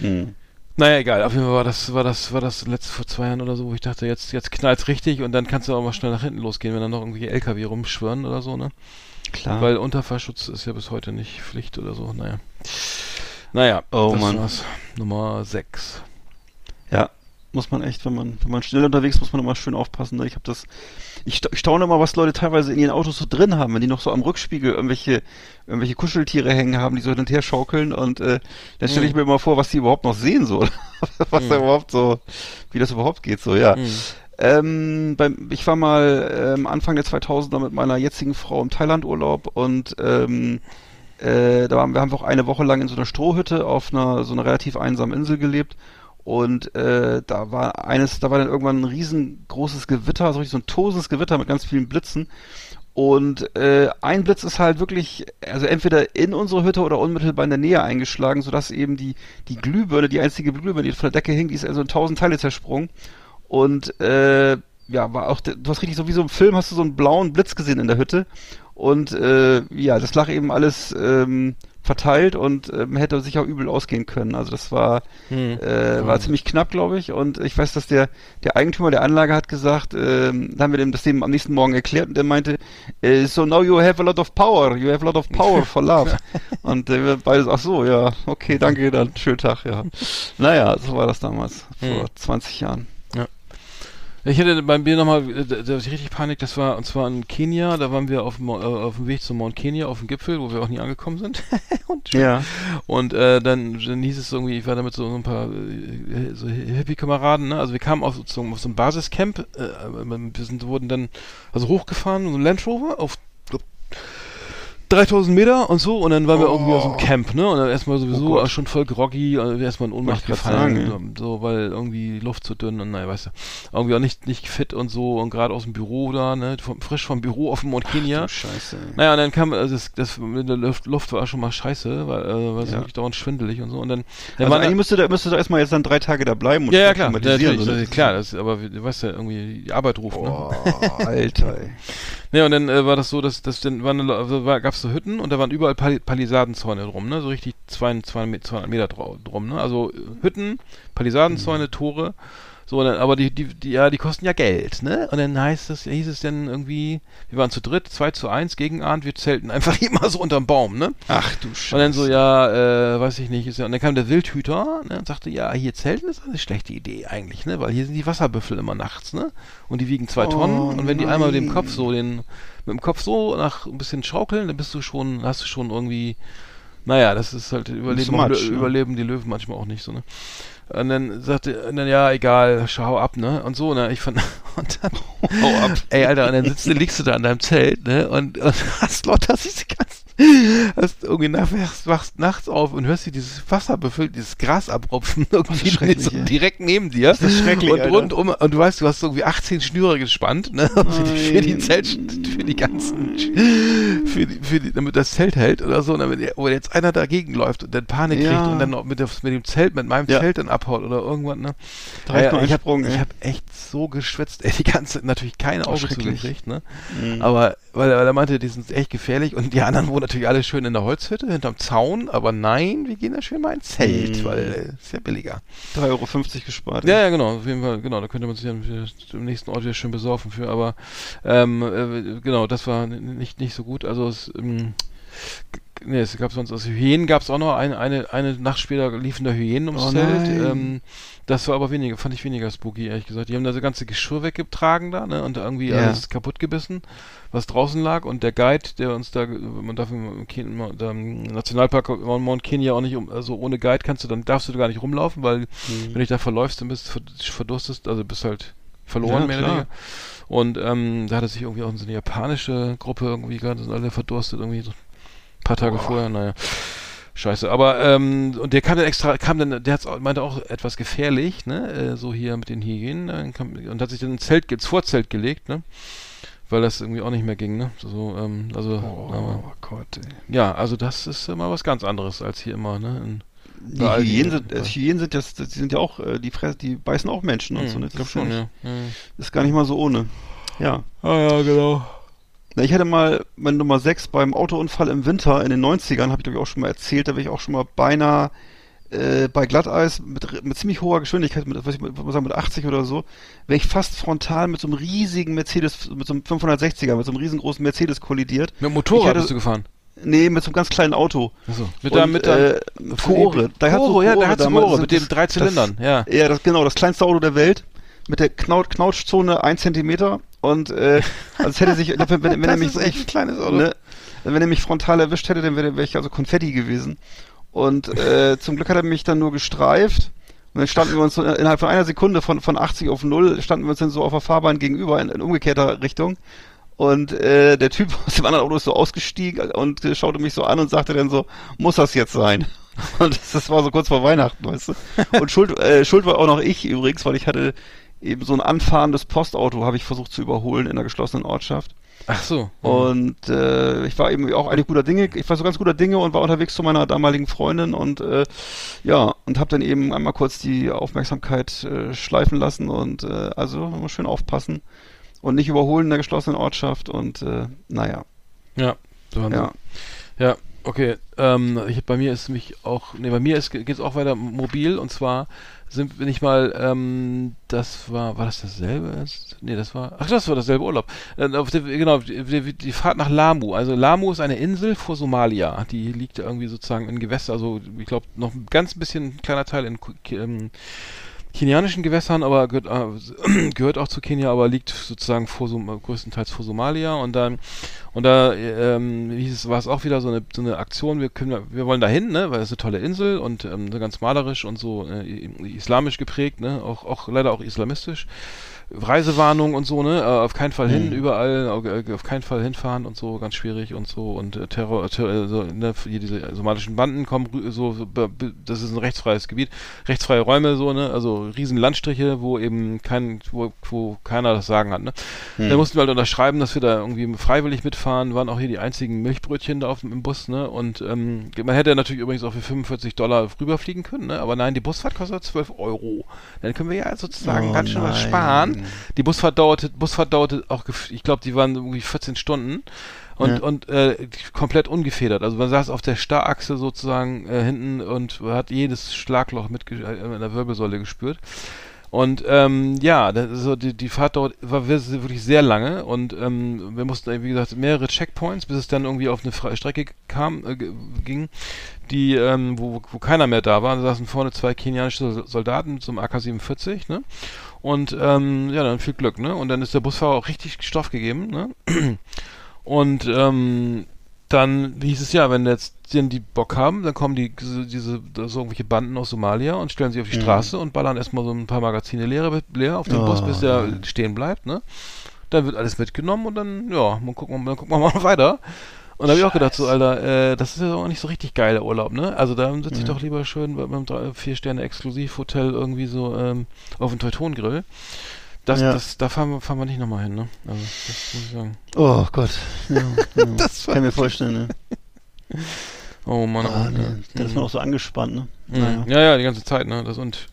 Mhm. naja, egal. Auf jeden Fall war das, war das, war das letzte vor zwei Jahren oder so, wo ich dachte, jetzt, jetzt knallt's richtig und dann kannst du auch mal schnell nach hinten losgehen, wenn dann noch irgendwelche LKW rumschwirren oder so, ne? Klar. Weil Unterfahrschutz ist ja bis heute nicht Pflicht oder so, naja. Naja, Oh das Mann. war's. Nummer 6. Muss man echt, wenn man, wenn man schnell unterwegs ist, muss man immer schön aufpassen. Ne? Ich habe das, ich, sta- ich staune immer, was Leute teilweise in ihren Autos so drin haben, wenn die noch so am Rückspiegel irgendwelche, irgendwelche Kuscheltiere hängen haben, die so hin und her schaukeln und äh, dann stelle ich Mhm. mir immer vor, was die überhaupt noch sehen so, was da Mhm. überhaupt so, wie das überhaupt geht so, ja. Mhm. Ähm, beim, ich war mal ähm, Anfang der 2000er mit meiner jetzigen Frau im Thailand-Urlaub und ähm, äh, da waren wir haben wir auch eine Woche lang in so einer Strohhütte auf einer so einer relativ einsamen Insel gelebt und äh, da war eines, da war dann irgendwann ein riesengroßes Gewitter, so richtig so ein tosendes Gewitter mit ganz vielen Blitzen. Und äh, ein Blitz ist halt wirklich, also entweder in unsere Hütte oder unmittelbar in der Nähe eingeschlagen, sodass eben die, die Glühbirne, die einzige Glühbirne, die von der Decke hing, die ist also in tausend Teile zersprungen. Und äh, ja, war auch, du hast richtig so wie so im Film, hast du so einen blauen Blitz gesehen in der Hütte. Und äh, ja, das lag eben alles ähm, verteilt und ähm, hätte sich auch übel ausgehen können. Also das war, Mhm. äh, war ziemlich knapp, glaube ich. Und ich weiß, dass der, der Eigentümer der Anlage hat gesagt, ähm, da haben wir dem das dem am nächsten Morgen erklärt und der meinte, äh, so now you have a lot of power, you have a lot of power for love. und äh, wir beide, so, ach so, ja, okay, danke, dann schönen Tag, ja. Naja, so war das damals, vor Hm. 20 Jahren. Ich hatte beim Bier nochmal, äh, da, da hatte ich richtig Panik, das war, und zwar in Kenia, da waren wir auf dem, äh, auf dem Weg zum Mount Kenya, auf dem Gipfel, wo wir auch nie angekommen sind. und Ja. Und äh, dann, dann hieß es irgendwie, ich war da mit so ein paar äh, so Hippie-Kameraden, ne? Also wir kamen auf, so, auf so ein Basiscamp, äh, wir sind, wurden dann also hochgefahren, so ein Land Rover auf 3000 Meter und so und dann waren wir irgendwie aus dem Camp, ne? Und dann erstmal sowieso Oh schon voll groggy, und erstmal in Ohnmacht gefallen, sagen, so, weil irgendwie die Luft zu dünn und naja, weißt du, irgendwie auch nicht, nicht fit und so und gerade aus dem Büro da, ne? Vom, frisch vom Büro auf dem Mount Kenya. Du Scheiße. Naja, und dann kam, also das, das mit der Luft, Luft war schon mal scheiße, weil, äh, Ja. wirklich dauernd schwindelig und so. Und dann, dann Also eigentlich müsste da, müsste da erstmal jetzt dann drei Tage da bleiben und ja, ja, klar, ja, klimatisieren, natürlich, so, ne? klar, das, aber du weißt ja irgendwie, die Arbeit ruft, ne? Boah, Alter, ey. Ja, und dann äh, war das so, dass, dass dann waren, also war, gab's so Hütten und da waren überall Pali Palisadenzäune drum, ne? So richtig zwei, zwei, zwei Meter drau- drum, ne? Also äh, Hütten, Palisadenzäune, Tore. So, und dann, aber die, die, die, ja, die kosten ja Geld, ne? Und dann heißt es, hieß es dann irgendwie, wir waren zu dritt, zwei zu eins gegen Arndt, wir zelten einfach immer so unterm Baum, ne? Ach du Scheiße. Und dann so, ja, äh, weiß ich nicht. Ist ja, und dann kam der Wildhüter ne, und sagte, ja, hier zelten ist eine schlechte Idee eigentlich, ne? Weil hier sind die Wasserbüffel immer nachts, ne? Und die wiegen zwei Oh, Tonnen. Und wenn die einmal mit dem nein. Kopf so den, mit dem Kopf so nach ein bisschen schaukeln, dann bist du schon, hast du schon irgendwie, naja, das ist halt Überleben, much, Lö- ne? überleben die Löwen manchmal auch nicht so, ne? Und dann sagte, und dann, ja, egal, schau ab, ne? Und so, ne? Ich fand, und dann, Hau ab. Ey, Alter, und dann sitzt du, liegst du da in deinem Zelt, ne? Und, und hast lauter diese ganzen, hast irgendwie nach, wachst, nachts auf und hörst dir dieses Wasser befüllt, dieses Gras abrupfen, irgendwie so direkt neben dir. Das ist schrecklich, Und rundum, und du weißt, du hast irgendwie 18 Schnüre gespannt, ne? Für die, für die Nein. Zelt, für die ganzen, für die, für die, damit das Zelt hält oder so, und damit, wo jetzt einer dagegen läuft und dann Panik Ja. kriegt und dann noch mit, mit dem Zelt, mit meinem Ja. Zelt dann abhaut oder irgendwas, ne? Direkt noch ich habe hab echt so geschwitzt, ey, die ganze, natürlich keine Oh, Auge zugekriegt, ne? Mhm. Aber, weil, weil er meinte, die sind echt gefährlich und die anderen wohnen natürlich alle schön in der Holzhütte, hinterm Zaun, aber nein, wir gehen da schön mal ins Zelt, Mhm. weil äh, ist ja billiger. 3,50 Euro gespart. Ja, ja, genau, auf jeden Fall, genau, da könnte man sich dann wieder im nächsten Ort wieder schön besaufen für, aber ähm, äh, genau, das war nicht, nicht so gut. Also es, ähm, nee, es gab sonst, also Hyänen gab es auch noch, eine, eine, eine Nacht später liefen da Hyänen ums Oh Zelt. Ähm, das war aber weniger, fand ich weniger spooky, ehrlich gesagt. Die haben da so ganze Geschirr weggetragen da, ne? Und irgendwie Ja. alles kaputt gebissen, was draußen lag. Und der Guide, der uns da, man darf im, im, im Nationalpark Mount Kenya auch nicht, um, also ohne Guide kannst du, dann darfst du da gar nicht rumlaufen, weil Mhm. wenn dich da verläufst, dann bist du ver- verdurstest, also bist halt verloren, Ja, mehr oder weniger. Und ähm, da hat er sich irgendwie auch so eine japanische Gruppe irgendwie gerade sind alle verdurstet, irgendwie so ein paar Tage vorher, naja. Scheiße, aber ähm, und der kam dann extra, kam dann, der hat's auch, meinte auch etwas gefährlich, ne, äh, so hier mit den Hygienen kam, und hat sich dann ins Zelt, ins Vorzelt gelegt, ne, weil das irgendwie auch nicht mehr ging, ne, so, ähm, also, aber, Oh Gott, ey. ja, also das ist immer was ganz anderes als hier immer, ne, in, Die Hyänen sind, äh, Hyänen sind, das, das, die sind ja auch, äh, die fressen, die beißen auch Menschen und so. Ne? ich glaube schon, ja. ja. Ist gar nicht mal so ohne. Ja. Ah ja, genau. Na, ich hatte mal meine Nummer 6 beim Autounfall im Winter in den 90ern, habe ich glaube ich auch schon mal erzählt, da wäre ich auch schon mal beinahe äh, bei Glatteis mit, mit ziemlich hoher Geschwindigkeit, mit, was ich mal sagen, mit 80 oder so, wäre ich fast frontal mit so einem riesigen Mercedes, mit so einem 560er, mit so einem riesengroßen Mercedes kollidiert. Mit dem Ich Motorrad hatte- bist du gefahren? Nee, mit so einem ganz kleinen Auto. Achso. Mit der, mit der, äh, Koore. Daihatsu Koore, ja, der hat Koore, mit den drei Zylindern, ja. Ja, das genau, das kleinste Auto der Welt mit der Knaut Knautschzone 1 Zentimeter und äh, also es hätte sich, wenn, wenn, wenn er mich ist echt ein kleines Auto. Ne, wenn er mich frontal erwischt hätte, dann wäre wär ich also Konfetti gewesen. Und äh, zum Glück hat er mich dann nur gestreift. Und dann standen wir uns so innerhalb von einer Sekunde von, von 80 auf 0, standen wir uns dann so auf der Fahrbahn gegenüber in, in umgekehrter Richtung. Und äh, der Typ aus dem anderen Auto ist so ausgestiegen und äh, schaute mich so an und sagte dann so, muss das jetzt sein? Und das, das war so kurz vor Weihnachten, weißt du? Und Schuld, äh, Schuld war auch noch ich übrigens, weil ich hatte eben so ein anfahrendes Postauto, habe ich versucht zu überholen in einer geschlossenen Ortschaft. Ach so. Und äh, ich war eben auch eigentlich guter Dinge, ich war so ganz guter Dinge und war unterwegs zu meiner damaligen Freundin und äh, ja, und habe dann eben einmal kurz die Aufmerksamkeit äh, schleifen lassen und äh, also mal schön aufpassen und nicht überholen in der geschlossenen Ortschaft und äh, naja, Ja, so ja. Ja, okay. Ähm, ich, bei mir ist mich auch, nee, bei mir geht es auch weiter mobil und zwar sind, bin ich mal, ähm, das war, war das dasselbe? Nee, das war, ach, das war dasselbe Urlaub. Äh, auf der, genau, die, die, die Fahrt nach Lamu. Also Lamu ist eine Insel vor Somalia. Die liegt irgendwie sozusagen in Gewässer, also ich glaube noch ein ganz bisschen kleiner Teil in ähm, kenianischen Gewässern, aber gehört, äh, gehört auch zu Kenia, aber liegt sozusagen vor Som größtenteils vor Somalia und dann und da ähm, hieß es, war es auch wieder so eine, so eine Aktion, wir können wir wollen dahin, ne, weil es eine tolle Insel und ähm, ganz malerisch und so äh, islamisch geprägt, ne, auch auch leider auch islamistisch. Reisewarnung und so, ne? Äh, auf keinen Fall hin, Mhm. überall, auf, äh, auf keinen Fall hinfahren und so, ganz schwierig und so. Und äh, Terror, Terror so, ne, hier diese somalischen Banden kommen so, das ist ein rechtsfreies Gebiet, rechtsfreie Räume, so, ne? Also riesen Landstriche, wo eben kein, wo, wo keiner das Sagen hat, ne? Hm. Da mussten wir halt unterschreiben, dass wir da irgendwie freiwillig mitfahren, waren auch hier die einzigen Milchbrötchen da auf dem im Bus, ne? Und ähm, man hätte natürlich übrigens auch für 45 Dollar rüberfliegen können, ne? Aber nein, die Busfahrt kostet 12 Euro. Dann können wir ja sozusagen Oh ganz schön was nein. Die Busfahrt dauerte, Busfahrt dauerte auch, ich glaube, die waren irgendwie 14 Stunden und, Ja. und äh, komplett ungefedert. Also man saß auf der Starrachse sozusagen äh, hinten und hat jedes Schlagloch mit äh, in der Wirbelsäule gespürt. Und ähm, ja, das ist so die, die Fahrt dort war wir- wirklich sehr lange und ähm, wir mussten, wie gesagt, mehrere Checkpoints, bis es dann irgendwie auf eine freie Strecke kam, äh, ging, die, ähm, wo, wo keiner mehr da war. Da saßen vorne zwei kenianische Sol- Soldaten zum AK-47, ne? Und ähm, ja, dann viel Glück, ne? Und dann ist der Busfahrer auch richtig Stoff gegeben, ne? Und ähm, dann hieß es ja, wenn jetzt die Bock haben, dann kommen die diese, so irgendwelche Banden aus Somalia und stellen sich auf die Mhm. Straße und ballern erstmal so ein paar Magazine leer, leer auf den Oh, Bus, bis der nein. stehen bleibt, ne? Dann wird alles mitgenommen und dann, ja, mal gucken, dann gucken wir mal weiter. Und da habe ich auch gedacht, so, Alter, äh, das ist ja auch nicht so richtig geiler Urlaub, ne? Also da sitze ich Ja. doch lieber schön bei- beim drei- Vier-Sterne-Exklusivhotel irgendwie so ähm, auf dem Teutongrill. Das, Ja. das, da fahren wir, fahren wir nicht nochmal hin, ne? Also, das muss ich sagen. Oh Gott. Ja, ja. Das Kann ich mir vorstellen, ne? Oh Mann, Ah, oh, ja. Da ist man auch so angespannt, ne? Mhm. Ja, ja, die ganze Zeit, ne? Das und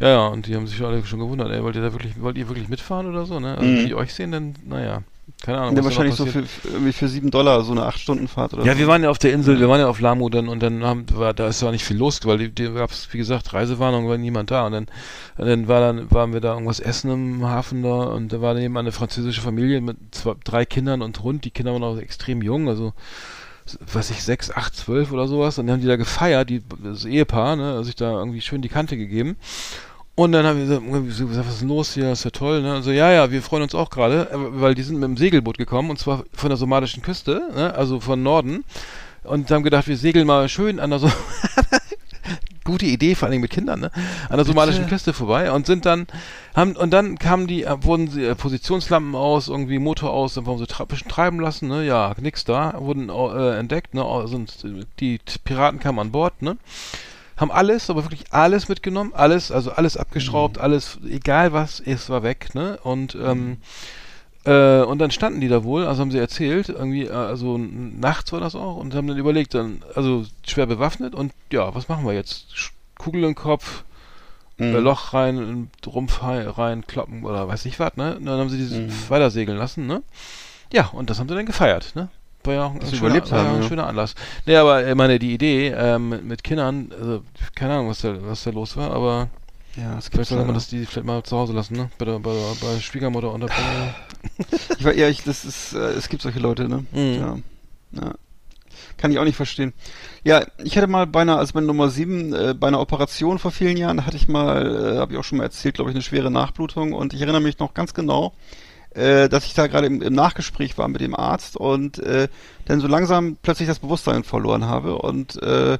ja, ja, und die haben sich alle schon gewundert, ey, wollt ihr da wirklich, wollt ihr wirklich mitfahren oder so, ne? Also Mhm. wenn die euch sehen, dann, naja, keine Ahnung. Ja, da wahrscheinlich so für, für, für sieben Dollar so eine acht Stunden Fahrt oder Ja, so. wir waren ja auf der Insel, wir waren ja auf Lamu dann und dann haben, war, da ist ja nicht viel los, weil die, die gab's, wie gesagt, Reisewarnung, war niemand da und dann, und dann war dann, waren wir da irgendwas essen im Hafen da und da war nebenan eine französische Familie mit zwei, drei Kindern und Hund, die Kinder waren auch extrem jung, also was ich, sechs, acht, zwölf oder sowas. Und dann haben die da gefeiert, die, das Ehepaar, ne, sich da irgendwie schön die Kante gegeben. Und dann haben wir gesagt, was ist denn los hier, ist ja toll, ne? Also ja, ja, wir freuen uns auch gerade, äh, weil die sind mit dem Segelboot gekommen und zwar von der somalischen Küste, ne? also von Norden. Und haben gedacht, wir segeln mal schön an der so gute Idee, vor allem mit Kindern, ne? An der somalischen Bitte? Küste vorbei und sind dann, haben, und dann kamen die, äh, wurden sie, äh, Positionslampen aus, irgendwie Motor aus, dann wurden sie tra bisschen treiben lassen, ne? Ja, nix da, wurden äh, entdeckt, ne? Sind, die Piraten kamen an Bord, ne? Haben alles, aber wirklich alles mitgenommen, alles, also alles abgeschraubt, alles, egal was, es war weg, ne? Und, ähm, äh, und dann standen die da wohl, also haben sie erzählt, irgendwie, äh, also nachts war das auch, und haben dann überlegt, dann, also schwer bewaffnet und ja, was machen wir jetzt? Kugel im Kopf, Mhm. äh, Loch rein, Rumpf rein, kloppen oder weiß ich was, ne? Und dann haben sie dieses Mhm. weitersegeln lassen, ne? Ja, und das haben sie dann gefeiert, ne? War ja auch ein, schöner, überlebt war ja haben, ein schöner Anlass. Nee, aber ich meine, die Idee ähm, mit, mit Kindern, also keine Ahnung, was da, was da los war, aber Ja, es vielleicht sollte man das die vielleicht mal zu Hause lassen, ne? Bei der, bei bei Schwiegermutter und der Ich war eher, ich, das ist, äh, es gibt solche Leute, ne? Mhm. Ja. ja. Kann ich auch nicht verstehen. Ja, ich hatte mal bei einer, also bei Nummer 7, äh, bei einer Operation vor vielen Jahren, hatte ich mal, äh, habe ich auch schon mal erzählt, glaube ich, eine schwere Nachblutung und ich erinnere mich noch ganz genau, äh, dass ich da gerade im, im Nachgespräch war mit dem Arzt und äh, dann so langsam plötzlich das Bewusstsein verloren habe und äh,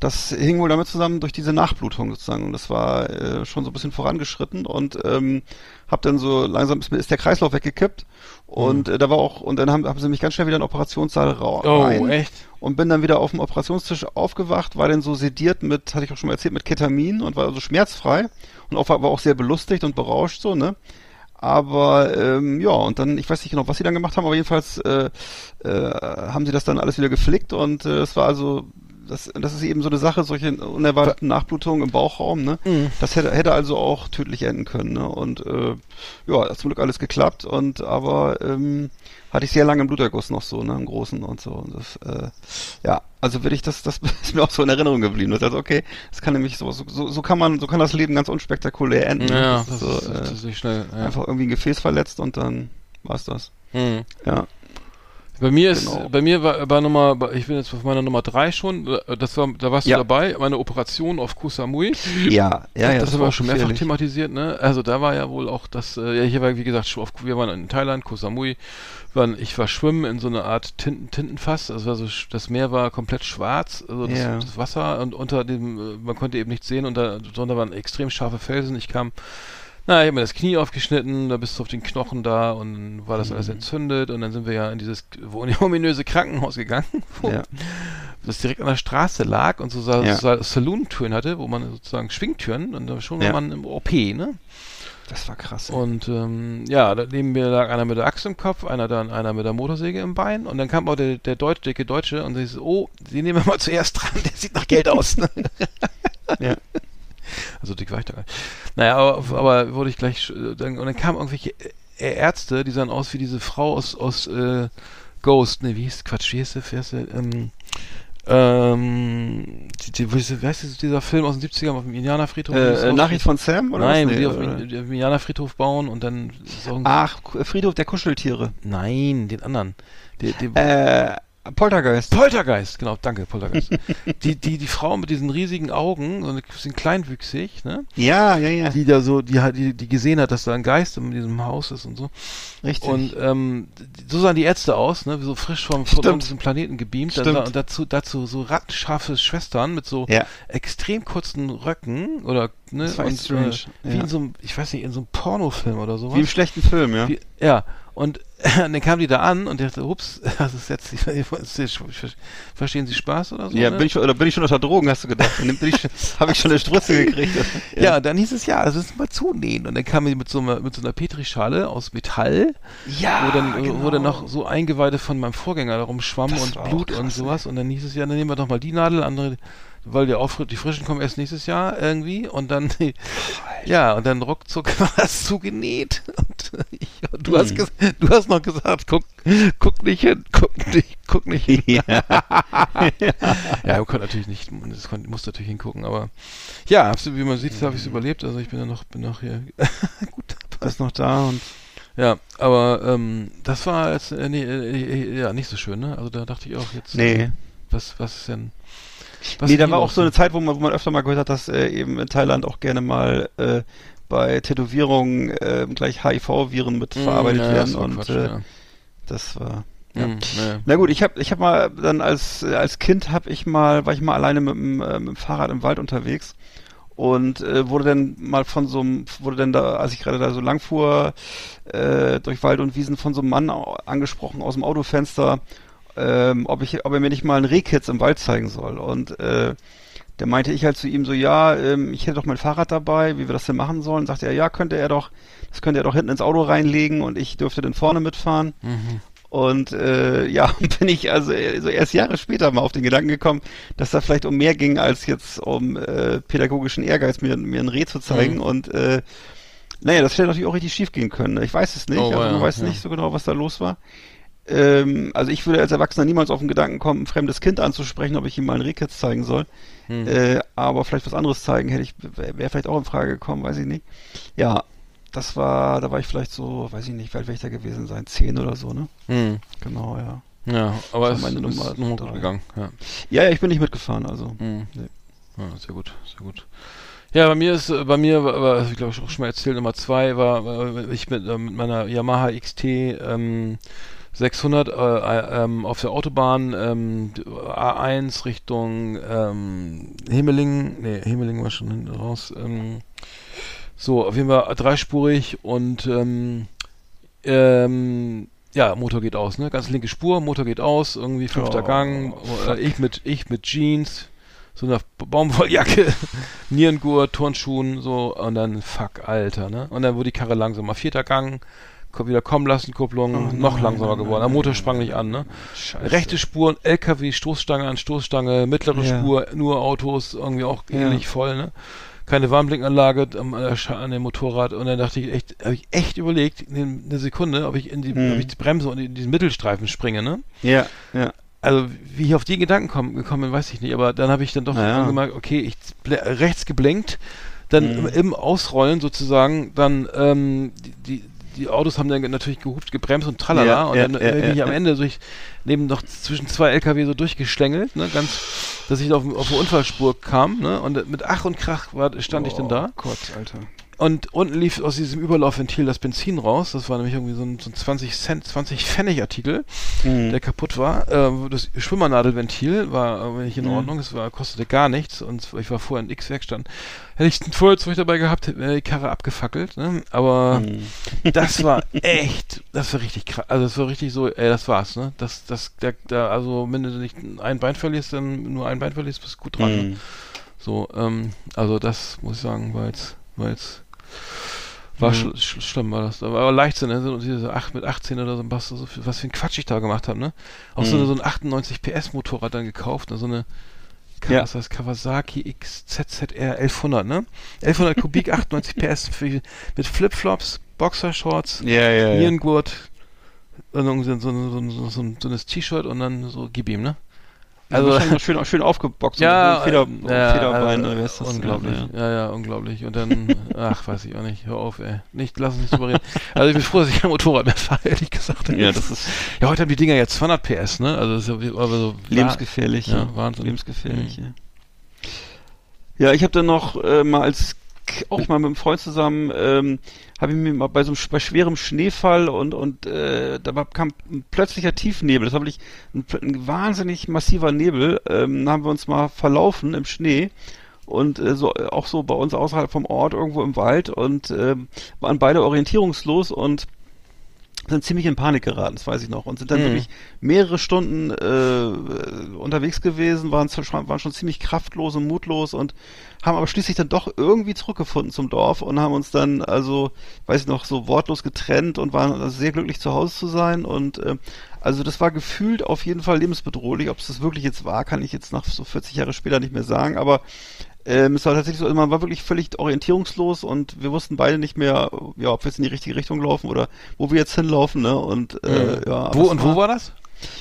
das hing wohl damit zusammen durch diese Nachblutung sozusagen und das war äh, schon so ein bisschen vorangeschritten und ähm, hab dann so langsam ist, mir- ist der Kreislauf weggekippt und äh, da war auch und dann haben, haben sie mich ganz schnell wieder in den Operationssaal ra Oh, rein echt? und bin dann wieder auf dem Operationstisch aufgewacht, war dann so sediert mit, hatte ich auch schon mal erzählt, mit Ketamin und war also schmerzfrei und auch, war auch sehr belustigt und berauscht so, ne? Aber ähm, ja, und dann, ich weiß nicht genau, was sie dann gemacht haben, aber jedenfalls äh, äh, haben sie das dann alles wieder geflickt und äh, es war also, das, das ist eben so eine Sache, solche unerwarteten Nachblutungen im Bauchraum, ne? Mhm. Das hätte, hätte also auch tödlich enden können, ne? Und äh, ja, hat zum Glück alles geklappt und aber ähm, hatte ich sehr lange einen Bluterguss noch so, ne, im Großen und so. Und das, äh, ja, also würde ich das, das ist mir auch so in Erinnerung geblieben. Das heißt, okay, das kann nämlich so, so, so kann man, so kann das Leben ganz unspektakulär enden. Ja, das das, ist so, ist, das äh, ist nicht schnell. Ja. einfach irgendwie ein Gefäß verletzt und dann war's das. Mhm. Ja. Bei mir ist, Genau. bei mir war, war Nummer, ich bin jetzt auf meiner Nummer drei schon, das war, da warst Ja. du dabei, meine Operation auf Koh Samui. Ja, ja, ja. das, haben wir war schon mehrfach gefährlich. thematisiert, ne? Also da war ja wohl auch das, äh, ja, hier war, wie gesagt, auf, wir waren in Thailand, Koh Samui, waren, ich war schwimmen in so einer Art Tinten, Tintenfass, also so, das Meer war komplett schwarz, also das, Ja. das Wasser und unter dem, äh, man konnte eben nichts sehen und da, drunter waren extrem scharfe Felsen, ich kam, na, ich habe mir das Knie aufgeschnitten, da bist du auf den Knochen da und war das Mhm. alles entzündet und dann sind wir ja in dieses ominöse Krankenhaus gegangen, wo Ja. das direkt an der Straße lag und so Sa Ja. Sa Saloon-Türen hatte, wo man sozusagen Schwingtüren und da schon war Ja. man im OP, ne? Das war krass. ey. Und ähm, ja, da neben mir lag einer mit der Axt im Kopf, einer dann einer mit der Motorsäge im Bein und dann kam auch der, der Deutsch, dicke Deutsche und sie so, oh, sie nehmen wir mal zuerst dran, der sieht nach Geld aus. Ne? Ja. Also dick war ich da gar nicht. Naja, aber, aber wurde ich gleich, äh, dann, und dann kamen irgendwelche äh, Ärzte, die sahen aus wie diese Frau aus, aus äh, Ghost, ne, wie hieß, Quatsch, wie hieß der, wie heißt der, ähm, ähm, die, die, wie heißt dieser Film aus den 70ern auf dem Indianerfriedhof? Äh, äh, Nachricht von Sam oder Nein, was? die Nee, auf, oder? dem- die auf dem Indianerfriedhof bauen und dann Ach, Friedhof der Kuscheltiere. Nein, den anderen. Die, die, Äh, Poltergeist. Poltergeist, genau, danke, Poltergeist. die, die, die Frau mit diesen riesigen Augen, so ein bisschen kleinwüchsig, ne? Ja, ja, ja. Die da so, die, hat- die, die gesehen hat, dass da ein Geist in diesem Haus ist und so. Richtig. Und ähm, so sahen die Ärzte aus, ne? So frisch vom von diesem Planeten gebeamt. Stimmt. und dazu, dazu so rattenscharfe Schwestern mit so ja. extrem kurzen Röcken oder ne? Das war und, strange, Äh, wie ja. in so einem, ich weiß nicht, in so einem Pornofilm oder sowas. Wie im schlechten Film, ja. Wie, ja, und dann kam die da an und dachte, ups, das ist jetzt, ich, ich, verstehen Sie Spaß oder so? Ja, ne? bin ich schon, oder bin ich schon unter Drogen, hast du gedacht? Habe ich schon eine Strutze gekriegt. ja. und dann hieß es ja, das müssen wir zunähen. Und dann kam die mit so einer, mit so einer Petrischale aus Metall, ja wo dann, genau. wo dann noch so Eingeweide von meinem Vorgänger darum schwamm Das und Blut und krass, sowas. Und dann hieß es ja, dann nehmen wir doch mal die Nadel, andere, weil die, Auffri die frischen kommen erst nächstes Jahr irgendwie. Und dann, ja, und dann ruckzuck war das zugenäht. Und, ich, und du, hast Hm. ges du hast noch gesagt, guck, guck nicht hin, guck nicht, guck nicht hin. ja. Ja, man konnte natürlich nicht, das konnte, musste natürlich hingucken, aber ja, wie man sieht, habe ich es überlebt. Also ich bin ja noch, bin noch hier gut ist noch da und Ja, aber ähm, das war jetzt äh, nee, äh, ja nicht so schön, ne? Also da dachte ich auch jetzt, nee. was, was ist denn? Was nee, da war auch so eine Zeit, wo man, wo man öfter mal gehört hat, dass äh, eben in Thailand auch gerne mal äh, bei Tätowierungen äh, gleich HIV-Viren mit Mm, verarbeitet ja, werden und Quatsch, äh, ja. das war Ja. Hm, naja. Na gut, ich habe ich hab mal dann als als Kind habe ich mal war ich mal alleine mit dem, äh, mit dem Fahrrad im Wald unterwegs und äh, wurde dann mal von so einem wurde dann da als ich gerade da so lang fuhr äh, durch Wald und Wiesen von so einem Mann angesprochen aus dem Autofenster, ähm, ob ich ob er mir nicht mal einen Rehkitz im Wald zeigen soll und äh, der meinte ich halt zu ihm so, ja, ähm, ich hätte doch mein Fahrrad dabei, wie wir das denn machen sollen. Sagte er, ja, könnte er doch, das könnte er doch hinten ins Auto reinlegen und ich dürfte dann vorne mitfahren. Mhm. Und äh, ja, bin ich also äh, so erst Jahre später mal auf den Gedanken gekommen, dass da vielleicht um mehr ging, als jetzt um äh, pädagogischen Ehrgeiz, mir, mir ein Reh zu zeigen. Mhm. Und äh, naja, das hätte natürlich auch richtig schief gehen können. Ich weiß es nicht, Oh, also man ja, weiß ja. nicht so genau, was da los war. Ähm, also ich würde als Erwachsener niemals auf den Gedanken kommen, ein fremdes Kind anzusprechen, ob ich ihm mal ein Rehkitz zeigen soll. Hm. Äh, aber vielleicht was anderes zeigen hätte ich, wäre wär vielleicht auch in Frage gekommen, weiß ich nicht. Ja, das war, da war ich vielleicht so, weiß ich nicht, wie alt wäre ich da gewesen sein, zehn oder so, ne? Hm. Genau, ja. Ja, aber es meine ist Nummer gut gegangen. Ja. Ja, ja, ich bin nicht mitgefahren, also. Hm. Nee. Ja, sehr gut, sehr gut. Ja, bei mir ist, bei mir war, war ich glaube ich auch schon mal erzählt, Nummer zwei war, war ich mit, äh, mit meiner Yamaha XT ähm, 600 äh, äh, ähm, auf der Autobahn ähm, A1 Richtung ähm, Himmelingen, nee, Himmelingen war schon hinten raus. Ähm, so, auf jeden Fall dreispurig und ähm, ähm, ja, Motor geht aus, ne? Ganz linke Spur, Motor geht aus, irgendwie fünfter Oh, Gang, äh, ich mit ich mit Jeans, so einer Baumwolljacke, Nierengurt, Turnschuhen, so und dann fuck, Alter, ne? Und dann wurde die Karre langsamer, vierter Gang, wieder kommen lassen, Kupplung, Oh noch nein, langsamer nein, geworden. Der Motor sprang nicht an, ne? Scheiße. Rechte Spur, LKW, Stoßstange an Stoßstange, mittlere Ja. Spur, nur Autos, irgendwie auch Ja. ähnlich voll, ne? Keine Warnblinkanlage am- an, dem Motorrad und dann dachte ich echt, habe ich echt überlegt, in eine Sekunde, ob ich in die, Hm. ob ich die Bremse und in diesen Mittelstreifen springe, ne? Ja, ja. Also wie ich auf die Gedanken komm, gekommen bin, weiß ich nicht, aber dann habe ich dann doch Naja. gemerkt, okay, ich rechts geblinkt, dann Mhm. im, im Ausrollen sozusagen, dann ähm, die, die, die Autos haben dann natürlich gehupt, gebremst und tralala Ja, und ja, dann ja, äh, bin ja, ich am. Ende durch neben noch zwischen zwei LKW so durchgeschlängelt, ne, ganz, dass ich auf, auf eine Unfallspur kam, ne, und mit Ach und Krach war, stand ich dann da Oh Gott, Alter. Und unten lief aus diesem Überlaufventil das Benzin raus, das war nämlich irgendwie so ein, so ein 20 Cent, 20 Pfennig Artikel Mhm. der kaputt war. Äh, das Schwimmernadelventil war äh, nicht in Mhm. Ordnung, es war, kostete gar nichts und ich war vorher in X-Werkstatt. Hätte ich ein Feuerzeug dabei gehabt, wäre die Karre abgefackelt, ne? Aber Mhm. das war echt, das war richtig krass. Also das war richtig so, ey, das war's, ne? Das, das, der, der, also wenn du nicht ein Bein verlierst, dann nur ein Bein verlierst, bist du gut dran. Ne? Mhm. So, ähm, also das muss ich sagen, war jetzt, war jetzt, war Mhm. schl schl schlimm, war das. Aber Leichtsinn, ne? Und diese 8 mit 18 oder so, was, so viel, was für ein Quatsch ich da gemacht habe, ne? Auch so, Mhm. eine, so ein 98 PS Motorrad dann gekauft, ne? So eine, Ja. heißt Kawasaki XZZR 1100, ne? 1100 Kubik, 98 PS für, mit Flipflops, Boxershorts, Ja, ja, ja. Nierengurt, irgendwie so, so, so, so, so, ein- so ein T-Shirt und dann so gib ihm, ne? Also schön, schön aufgeboxt. Ja, Feder, ja, Federbein, also, das? unglaublich. Ja, Ja, ja, unglaublich. Und dann, ach, weiß ich auch nicht. Hör auf, ey. Nicht, lass uns nicht drüber reden. Also ich bin froh, dass ich kein Motorrad mehr fahre, ehrlich gesagt. ja. das ist ja, heute haben die Dinger jetzt 200 PS, ne? Also das ist ja aber so lebensgefährlich. Ja, Wahnsinn. Lebensgefährlich, Mhm. ja. Ja, ich habe dann noch äh, mal als auch mal mit einem Freund zusammen, ähm, habe ich mir mal bei so einem bei schwerem Schneefall und und äh, da kam ein plötzlicher Tiefnebel. Das war wirklich ein, ein wahnsinnig massiver Nebel. Ähm, da haben wir uns mal verlaufen im Schnee und äh, so auch so bei uns außerhalb vom Ort irgendwo im Wald und ähm, waren beide orientierungslos und sind ziemlich in Panik geraten, das weiß ich noch, und sind dann Mhm. wirklich mehrere Stunden äh, unterwegs gewesen, waren, waren schon ziemlich kraftlos und mutlos und haben aber schließlich dann doch irgendwie zurückgefunden zum Dorf und haben uns dann, also, weiß ich noch, so wortlos getrennt und waren also sehr glücklich zu Hause zu sein und äh, also das war gefühlt auf jeden Fall lebensbedrohlich. Ob es das wirklich jetzt war, kann ich jetzt nach so 40 Jahre später nicht mehr sagen, aber ähm, es war tatsächlich so, also man war wirklich völlig orientierungslos und wir wussten beide nicht mehr, ja, ob wir jetzt in die richtige Richtung laufen oder wo wir jetzt hinlaufen, ne? Und äh, Mhm. ja. Wo und wo war das?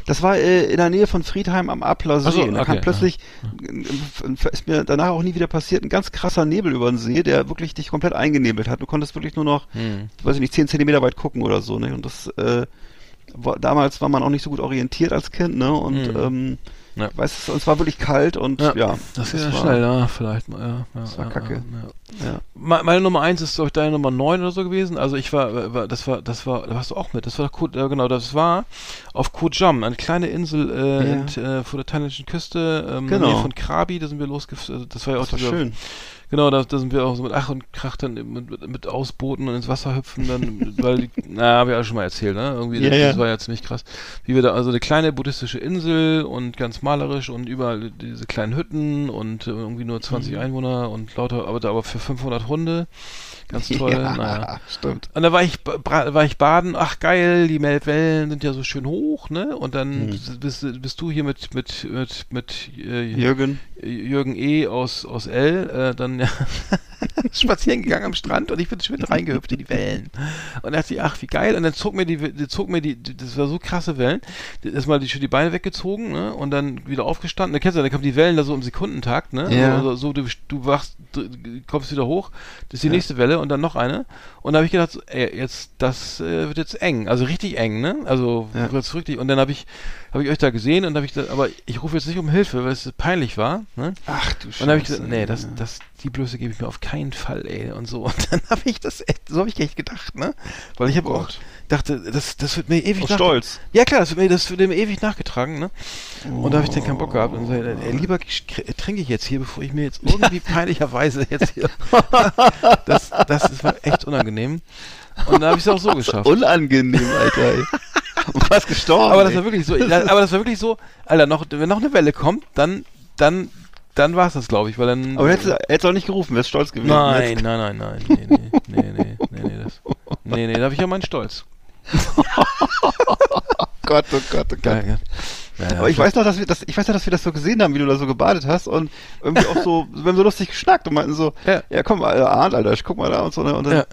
das war äh, in der Nähe von Friedheim am Appler See. So, und da okay, kam plötzlich, äh, ist mir danach auch nie wieder passiert, ein ganz krasser Nebel über den See, der wirklich dich komplett eingenebelt hat. Du konntest wirklich nur noch, Hm. weiß ich nicht, 10 Zentimeter weit gucken oder so. Ne? Und das, äh, war, damals war man auch nicht so gut orientiert als Kind, ne? Und Mhm. ähm, Ja. weißt du, es war wirklich kalt und ja, das geht ja schnell, ja, vielleicht ja. ja das war ja, kacke. Ja, ja. Ja. Me- Meine Nummer eins ist, glaube ich, deine Nummer neun oder so gewesen. Also ich war, war das war, das war, da warst du auch mit. Das war ja, genau, das war auf Koh Jam, eine kleine Insel äh, Ja. in, äh, vor der thailändischen Küste, ähm, in der Genau. Nähe von Krabi, da sind wir losgefahren. Das war ja auch Das war schön. Genau, da, da sind wir auch so mit Ach und Krach dann mit, mit, mit Ausbooten und ins Wasser hüpfen, dann, weil, die, na, habe ich auch schon mal erzählt, ne? Irgendwie, Ja, das, ja. das war ja ziemlich krass. Wie wir da, also eine kleine buddhistische Insel und ganz malerisch und überall diese kleinen Hütten und äh, irgendwie nur 20 Mhm. Einwohner und lauter, aber da aber für 500 Hunde. Ganz toll, ja, naja. stimmt. Und da war ich, war ich baden, ach geil, die Wellen sind ja so schön hoch, ne? Und dann Mhm. bist, bist du hier mit, mit, mit, mit äh, Jürgen. Jürgen E. aus, aus L. Äh, dann ja, spazieren gegangen am Strand und ich bin schön reingehüpft in die Wellen. Und dachte ich, ach, wie geil. Und dann zog mir die, die zog mir die, die das war so krasse Wellen. Erstmal die, schon die Beine weggezogen, ne? Und dann wieder aufgestanden. Da kennst du, ja, dann kommen die Wellen da so im Sekundentakt, ne? Ja. Also, so, du, du wachst, du kommst wieder hoch, das ist die nächste Welle und dann noch eine. Und da habe ich gedacht, so, ey, jetzt, das äh, wird jetzt eng. Also richtig eng, ne? Also Ja. richtig. Und dann habe ich, habe ich euch da gesehen und habe ich da, aber ich rufe jetzt nicht um Hilfe, weil es peinlich war, ne? Ach du Und dann habe ich Scheiße, gesagt, nee, das, das, die Blöße gebe ich mir auf keinen Fall, ey, und so. Und dann habe ich das echt, so habe ich echt gedacht, ne? Weil ich habe auch, Gott. dachte, das, das wird mir ewig Aus Stolz. Ja klar, das wird mir, das wird mir ewig nachgetragen, ne? Und da habe ich dann keinen Bock gehabt und so, ey, lieber kr- trinke ich jetzt hier, bevor ich mir jetzt irgendwie peinlicherweise jetzt hier, das, das ist echt unangenehm. Und da habe ich es auch so geschafft. Unangenehm, Alter. Ey. Und fast gestorben. Aber das war wirklich so, ja, aber das war wirklich so, Alter, noch, wenn noch eine Welle kommt, dann, dann, dann war es das, glaube ich, weil dann. Aber hättest du hättest auch nicht gerufen, wärst stolz gewesen. Nein, nein, nein, nein, nee, nee, nee, nee, nee, nee, das, nee, nee, da habe ich ja meinen Stolz. Gott, oh Gott, oh Gott. Ja. Ja, ja, Aber ich weiß noch, dass wir das, ich weiß noch, dass wir das so gesehen haben, wie du da so gebadet hast und irgendwie auch so, wir haben so lustig geschnackt und meinten so, Ja. ja, komm, Alter, Arndt, Alter, ich guck mal da und so, ne? Und dann Ja.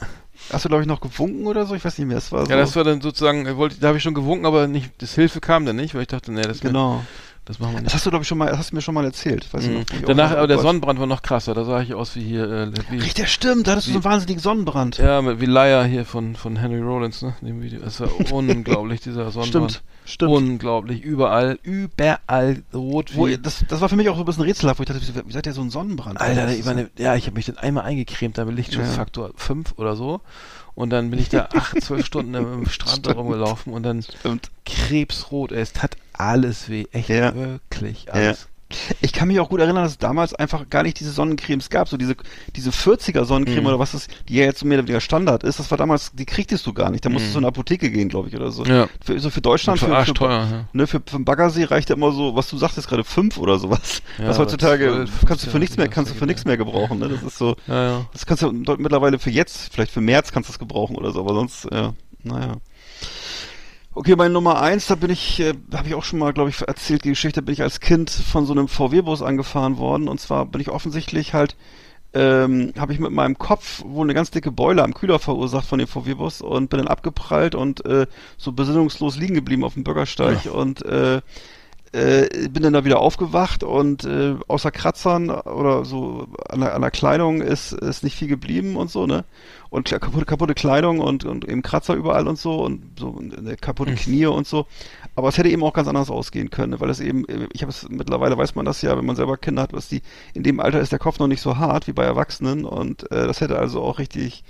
Hast du, glaube ich, noch gewunken oder so, ich weiß nicht mehr, es war so. Ja, das war dann sozusagen, wollte, da habe ich schon gewunken, aber nicht, das Hilfe kam dann nicht, weil ich dachte, nee, das, genau. Das machen wir Das nicht. hast du, glaube ich, schon mal, das hast du mir schon mal erzählt. Weiß Mhm. noch, wo ich auch Danach, aber der. Sonnenbrand war noch krasser, da sah ich aus wie hier, äh, wie, Richtig, der stimmt, da hattest du so einen wahnsinnigen Sonnenbrand. ja, wie Liar hier von, von Henry Rollins, ne, in dem Video. Das war unglaublich, dieser Sonnenbrand. Stimmt, stimmt. Unglaublich, überall, überall rot Wo, wie, das, das war für mich auch so ein bisschen rätselhaft, wo ich dachte, wie, wie seid ihr so ein Sonnenbrand? Alter, Das ich meine, ja, ich habe mich dann einmal eingecremt, da mit Lichtschutzfaktor 5 oder so. Und dann bin ich da acht, zwölf Stunden im Strand rumgelaufen und dann Stimmt. krebsrot. ey, Es tat alles weh. Echt, Ja. wirklich alles. Ich kann mich auch gut erinnern, dass es damals einfach gar nicht diese Sonnencremes gab. So diese, diese 40er Sonnencreme Mhm. oder was ist, die ja jetzt so mehr oder weniger Standard ist, das war damals, die kriegtest du gar nicht. Da musstest du in eine Apotheke gehen, glaube ich, oder so. Mhm. Ja. Für, so für Deutschland, Für für, teuer, ja. ne, für, für den Baggersee reicht ja immer so, was du sagtest gerade, fünf oder sowas. Ja, das heutzutage 12, kannst du für nichts mehr, 15, kannst du für nichts mehr gebrauchen, ne? Das ist so, Ja, ja. das kannst du mittlerweile für jetzt, vielleicht für März kannst du es gebrauchen oder so, aber sonst, ja, naja. Okay, meine Nummer eins, da bin ich, äh, habe ich auch schon mal, glaube ich, erzählt, die Geschichte, bin ich als Kind von so einem VW-Bus angefahren worden. Und zwar bin ich offensichtlich halt, ähm, habe ich mit meinem Kopf wohl eine ganz dicke Beule am Kühler verursacht von dem VW-Bus und bin dann abgeprallt und äh, so besinnungslos liegen geblieben auf dem Bürgersteig. Und äh, äh, bin dann da wieder aufgewacht und äh, außer Kratzern oder so an der, an der Kleidung ist, ist nicht viel geblieben und so, ne? Und kaputte, kaputte Kleidung und, und eben Kratzer überall und so und so äh, kaputte Knie und so. Aber es hätte eben auch ganz anders ausgehen können, ne? weil es eben, äh, ich habe es mittlerweile weiß man das ja, wenn man selber Kinder hat, was die, in dem Alter ist der Kopf noch nicht so hart wie bei Erwachsenen und äh, das hätte also auch richtig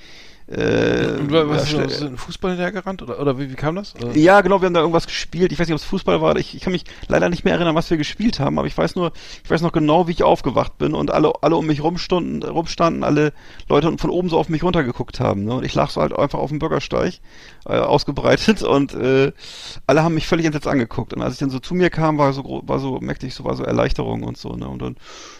äh, was ist das, ein Fußball hinterhergerannt? Oder, oder wie, wie kam das? Oder? ja, genau, wir haben da irgendwas gespielt. Ich weiß nicht, ob es Fußball war. Ich, ich kann mich leider nicht mehr erinnern, was wir gespielt haben, aber ich weiß nur, ich weiß noch genau, wie ich aufgewacht bin und alle, alle um mich rumstunden, rumstanden, alle Leute von oben so auf mich runtergeguckt haben. Ne? Und ich lag so halt einfach auf dem Bürgersteig, äh, ausgebreitet und äh, alle haben mich völlig entsetzt angeguckt. Und als ich dann so zu mir kam, war so war so merkte ich so war so Erleichterung und so. Ne? Und dann,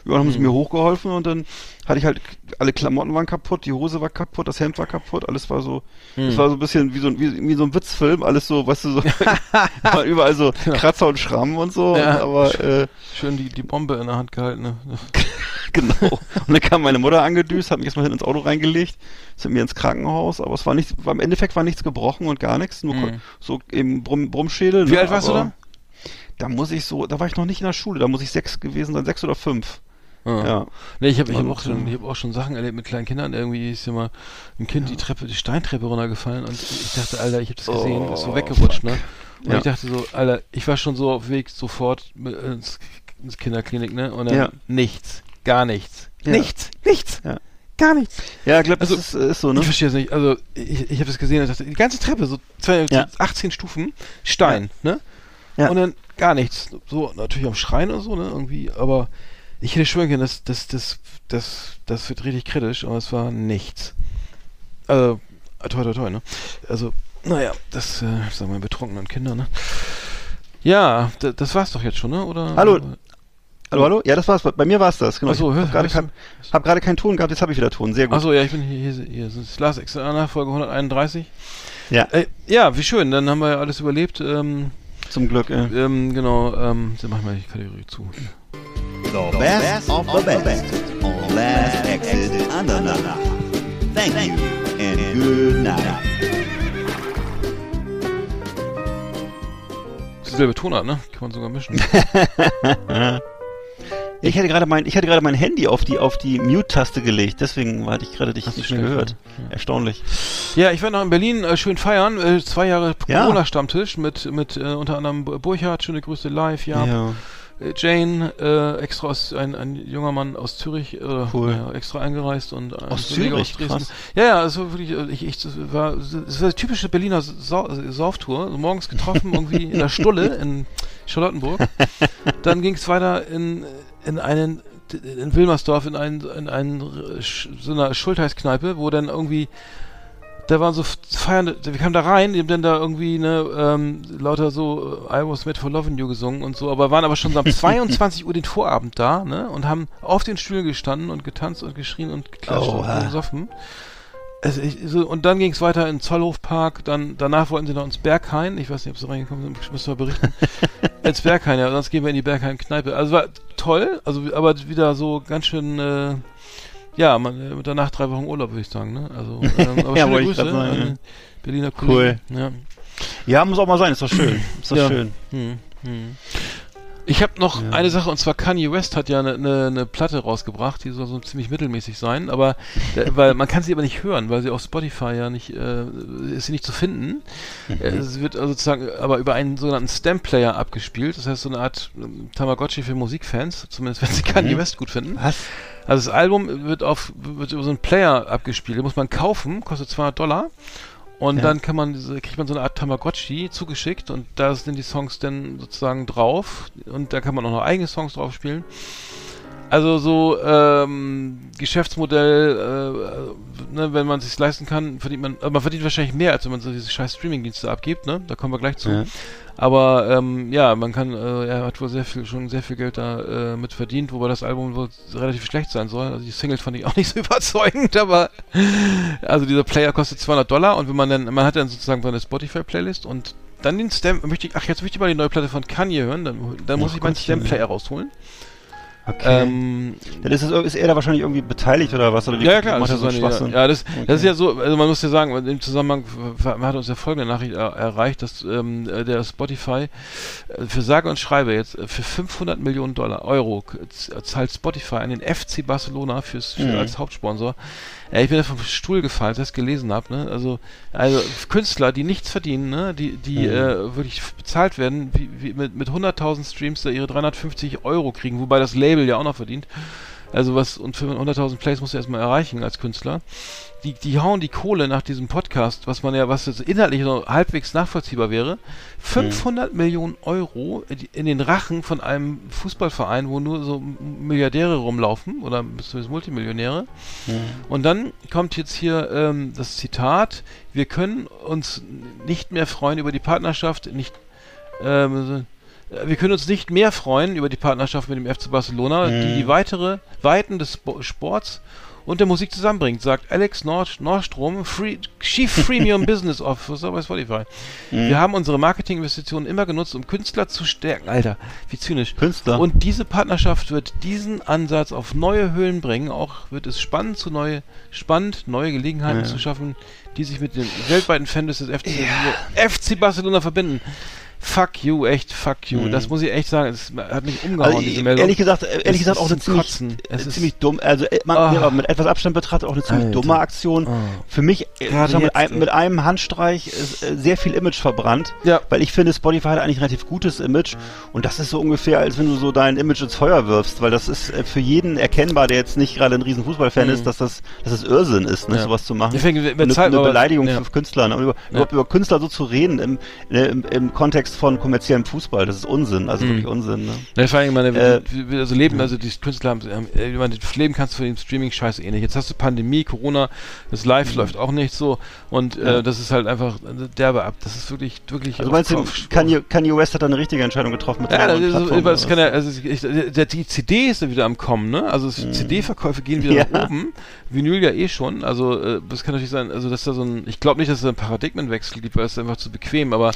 ja, dann haben sie mir hochgeholfen und dann hatte ich halt alle Klamotten waren kaputt, die Hose war kaputt, das Hemd war kaputt, alles war so, es war so ein bisschen wie so ein wie, wie so ein Witzfilm, alles so, weißt du so, war überall so Kratzer und Schrammen und so. Ja. Und, aber äh, Schön die, die Bombe in der Hand gehalten. Ne? genau. Und dann kam meine Mutter angedüst, hat mich erstmal hinten ins Auto reingelegt, sind mir ins Krankenhaus, aber es war nichts, war, im Endeffekt war nichts gebrochen und gar nichts, nur Mhm. so eben Brumm, Brummschädel. Wie ne, alt warst du da? Da muss ich so, da war ich noch nicht in der Schule, da muss ich sechs gewesen sein, sechs oder fünf. Ah. Ja. Nee, ich habe ich hab Und, auch, schon- äh, ich hab auch schon Sachen erlebt mit kleinen Kindern. Irgendwie ist ja mal ein Kind die Treppe, die Steintreppe runtergefallen und ich dachte, Alter, ich habe das gesehen, ist so Oh, weggerutscht, fuck. ne? Und Ja. ich dachte so, Alter, ich war schon so auf Weg sofort mit- ins, ins Kinderklinik, ne? Und dann Ja. nichts, gar nichts, Ja. nichts, nichts, Ja. gar nichts. Ja, ich glaube, das Also, ist, ist so, ne? Ich verstehe es nicht. Also, ich, ich habe das gesehen, das, die ganze Treppe, so zwei, Ja. 18 Stufen, Stein, ne? Ja. Und dann gar nichts. So, natürlich am Schreien und so, ne? Irgendwie, aber ich hätte schwören können, das, das, das, das, das wird richtig kritisch, aber es war nichts. Also, toi, toi, toi, ne? Also, naja, das, äh, sagen wir, betrunkenen Kinder, ne? Ja, da, das war's doch jetzt schon, ne? Oder? Hallo. Hallo, hallo? Ja, das war's. Bei mir war's das. Genau. Ach so, ich hör- gerade kein, hab gerade keinen Ton gehabt, jetzt habe ich wieder Ton. Sehr gut. Achso, ja, ich bin hier, hier, hier das ist Lars Exana, Folge 131. Ja, Äh, ja, wie schön, dann haben wir ja alles überlebt. Ähm, zum Glück. Äh. ähm, genau, ähm, dann machen wir die Kategorie zu. The best of the best on Last Exit Andernach. Thank you and good night. Das ist dieselbe Tonart, ne? Kann man sogar mischen. Ich hatte gerade mein, ich hatte gerade mein Handy auf die, auf die Mute-Taste gelegt, deswegen hatte ich gerade dich Hast nicht gehört. Ja. Erstaunlich. ja, ich war noch in Berlin äh, schön feiern. Äh, zwei Jahre Ja. Corona-Stammtisch mit, mit äh, unter anderem Bu- Burchard, schöne Grüße live, ja. Ja. Äh, Jane, äh, extra aus, ein, ein junger Mann aus Zürich, äh, Cool. ja, extra eingereist und ein Aus Kollege Zürich? aus Dresden. Krass. Ja, ja, es war wirklich, äh, ich, ich, das war, das war die typische Berliner Sau Sauftour. Also morgens getroffen, irgendwie in der Stulle in Charlottenburg. Dann ging es weiter in, in einen, in Wilmersdorf, in einen, in einen, äh, Sch- so einer Schultheißkneipe, wo dann irgendwie, da waren so feiernde, wir kamen da rein, die haben dann da irgendwie, ne, ähm, lauter so äh, I was made for loving you gesungen und so, aber waren aber schon so um 22 Uhr den Vorabend da, ne, und haben auf den Stühlen gestanden und getanzt und geschrien und geklatscht Oha. und gesoffen. Also ich, so, und dann ging es weiter in Zollhofpark, dann danach wollten sie noch ins Berghain, ich weiß nicht, ob sie reingekommen sind, müssen wir berichten. ins Berghain, ja, sonst gehen wir in die Berghain-Kneipe. Also war toll, also aber wieder so ganz schön, äh, ja, man, äh, danach drei Wochen Urlaub, würde ich sagen, ne? Also, ähm, aber Ja, schöne Grüße sagen, die Berliner Kollegen. Ja. Ja, muss auch mal sein, ist doch schön. Ist doch Ja. schön. Hm, hm. Ich habe noch Ja. eine Sache und zwar Kanye West hat ja eine ne, ne Platte rausgebracht, die soll so ziemlich mittelmäßig sein, aber der, weil man kann sie aber nicht hören, weil sie auf Spotify ja nicht äh, ist sie nicht zu finden. Äh, Es wird also sozusagen aber über einen sogenannten Stamp Player abgespielt, das heißt so eine Art ähm, Tamagotchi für Musikfans, zumindest wenn sie Kanye Mhm. West gut finden. Was? Also das Album wird auf wird über so einen Player abgespielt, den muss man kaufen, kostet 200 Dollar. Und Ja. dann kann man diese, kriegt man so eine Art Tamagotchi zugeschickt und da sind die Songs dann sozusagen drauf und da kann man auch noch eigene Songs drauf spielen. Also so ähm, Geschäftsmodell, äh, ne, wenn man es sich leisten kann, verdient man, man verdient wahrscheinlich mehr, als wenn man so diese scheiß Streamingdienste abgibt, ne? Da kommen wir gleich zu. Ja. Aber ähm, ja, man kann, äh, er hat wohl sehr viel, schon sehr viel Geld da äh, mit verdient, wobei das Album wohl relativ schlecht sein soll. Also die Singles fand ich auch nicht so überzeugend, aber also dieser Player kostet 200 Dollar und wenn man dann, man hat dann sozusagen seine Spotify-Playlist und dann den Stamp, möchte ich, ach jetzt möchte ich mal die neue Platte von Kanye hören, dann, dann muss ich meinen Stamp-Player rausholen. Okay. Ähm, Dann ist, das, ist er da wahrscheinlich irgendwie beteiligt oder was? Oder ja, ja, klar. Macht er das so Schwachsinn? ja, das, das ist Okay. ja so, also man muss ja sagen, im Zusammenhang hat uns ja folgende Nachricht er, erreicht, dass ähm, äh, der Spotify äh, für sage und schreibe jetzt äh, für 500 Millionen Dollar Euro zahlt Spotify an den FC Barcelona fürs, für, Mhm. als Hauptsponsor. Ja, ich bin da vom Stuhl gefallen, als ich das gelesen habe. Ne? Also, also Künstler, die nichts verdienen, ne? die, die Mhm. äh, wirklich bezahlt werden, wie, wie mit, mit 100.000 Streams da ihre 350 Euro kriegen, wobei das Label ja auch noch verdient. Also was, und für 100.000 Plays musst du erstmal erreichen als Künstler. Die, die hauen die Kohle nach diesem Podcast, was man ja, was jetzt inhaltlich so halbwegs nachvollziehbar wäre, 500 Millionen Euro in den Rachen von einem Fußballverein, wo nur so Milliardäre rumlaufen oder zumindest Multimillionäre. Und dann kommt jetzt hier ähm, das Zitat, wir können uns nicht mehr freuen über die Partnerschaft, nicht ähm, äh, wir können uns nicht mehr freuen über die Partnerschaft mit dem FC Barcelona, die Mhm. die weitere Weiten des Spo- Sports und der Musik zusammenbringt, sagt Alex Nord Nordstrom, Free, Chief Freemium Business Officer bei Spotify. Mhm. Wir haben unsere Marketinginvestitionen immer genutzt, um Künstler zu stärken. Alter, wie zynisch. Künstler. Und diese Partnerschaft wird diesen Ansatz auf neue Höhen bringen. Auch wird es spannend zu neue, spannend neue Gelegenheiten Ja. zu schaffen, die sich mit den weltweiten Fans des FC, FC Barcelona verbinden. Fuck you, echt fuck you. Mhm. Das muss ich echt sagen, es hat mich umgehauen, Also, diese Meldung. ehrlich gesagt, ehrlich Es gesagt ist auch eine ziemlich, Kotzen. Es äh, ist- ziemlich dumm, also äh, man, ja, aber mit etwas Abstand betrachtet auch eine ziemlich Alter. dumme Aktion. Oh. Für mich äh, mit, jetzt, einem, ey. mit einem Handstreich ist äh, sehr viel Image verbrannt, Ja. weil ich finde, Spotify hat eigentlich ein relativ gutes Image und das ist so ungefähr, als wenn du so dein Image ins Feuer wirfst, weil das ist äh, für jeden erkennbar, der jetzt nicht gerade ein riesen Fußballfan ist, dass das, dass das Irrsinn ist, ne, Mhm. Ja. sowas zu machen. Deswegen, eine, eine Beleidigung ja. für Künstler. Ne? Und über, überhaupt über Künstler so zu reden im, ne, im, im Kontext von kommerziellem Fußball, das ist Unsinn, also wirklich Unsinn. Ne? Ja, vor allem, ich meine, Äh, also leben, also die Künstler haben, äh, ich meine, das Leben kannst du für den Streaming-Scheiß eh nicht. Jetzt hast du Pandemie, Corona, das Live läuft auch nicht so und Mhm. Ja. äh, das ist halt einfach äh, derbe ab. Das ist wirklich, wirklich. Also meinst du, Kanye, Kanye West hat da eine richtige Entscheidung getroffen mit Ja, der ist, Plattform, das kann ja, also ich, der, die CD ist ja wieder am Kommen, ne? Also es- CD-Verkäufe gehen wieder Ja. nach oben. Vinyl ja eh schon. Also äh, das kann natürlich sein, also dass da so ein, ich glaube nicht, dass es ein Paradigmenwechsel gibt, weil es einfach zu bequem, aber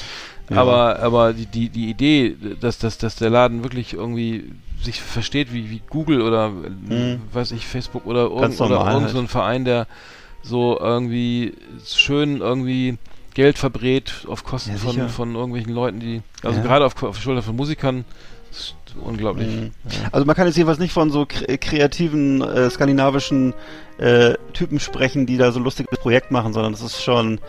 Ja. aber aber die, die, die Idee, dass, dass, dass der Laden wirklich irgendwie sich versteht wie, wie Google oder Mhm. weiß ich, Facebook oder, irgend, Ganz oder irgend halt. so ein Verein, der so irgendwie schön irgendwie Geld verbrät auf Kosten Ja, von, von irgendwelchen Leuten, die, also Ja. gerade auf, auf Schulter von Musikern, unglaublich. Mhm. Also man kann jetzt jedenfalls nicht von so kre kreativen äh, skandinavischen äh, Typen sprechen, die da so ein lustiges Projekt machen, sondern das ist schon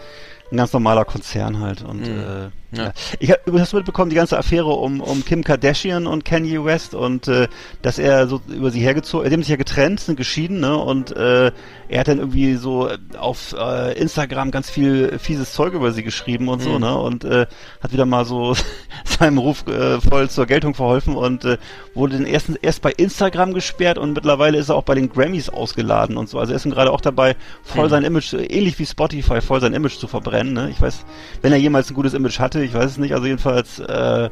ein ganz normaler Konzern halt. Und Mhm. äh, Ja. ich habe übrigens mitbekommen, die ganze Affäre um, um Kim Kardashian und Kanye West und äh, dass er so über sie hergezogen, äh, die haben sich ja getrennt, sind geschieden, ne? Und äh, er hat dann irgendwie so auf äh, Instagram ganz viel fieses Zeug über sie geschrieben und so, Mhm. ne? Und äh, hat wieder mal so seinem Ruf äh, voll zur Geltung verholfen und äh, wurde dann erst, erst bei Instagram gesperrt und mittlerweile ist er auch bei den Grammys ausgeladen und so. Also er ist gerade auch dabei, voll Mhm. sein Image, äh, ähnlich wie Spotify, voll sein Image zu verbrennen. Ne? Ich weiß, wenn er jemals ein gutes Image hatte, ich weiß es nicht, also jedenfalls äh,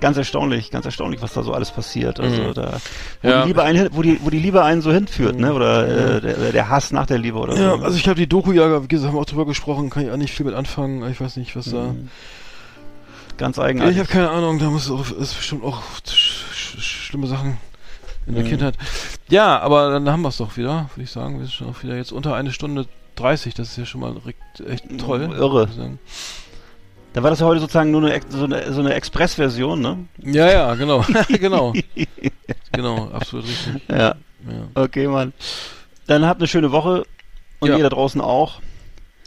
ganz erstaunlich, ganz erstaunlich, was da so alles passiert. Also Mhm. da, wo, Ja. die Liebe einen, wo, die, wo die Liebe einen so hinführt, Mhm. ne? Oder äh, der, der Hass nach der Liebe oder Ja, so. also ich habe die Doku ja, wie gesagt, haben wir auch drüber gesprochen, kann ich auch nicht viel mit anfangen. Ich weiß nicht, was da. Mhm. Ganz Ja, eigenartig. ich habe keine Ahnung, da muss auch, ist bestimmt auch sch sch schlimme Sachen in der Mhm. Kindheit. Ja, aber dann haben wir es doch wieder, würde ich sagen. Wir sind schon auch wieder jetzt unter eine Stunde 30, das ist ja schon mal echt toll. Irre. Da war das ja heute sozusagen nur eine, so eine, so eine Express-Version, ne? Ja, ja, genau. genau. Genau, absolut richtig. Ja, Ja. okay, Mann. Dann habt eine schöne Woche und Ja. ihr da draußen auch.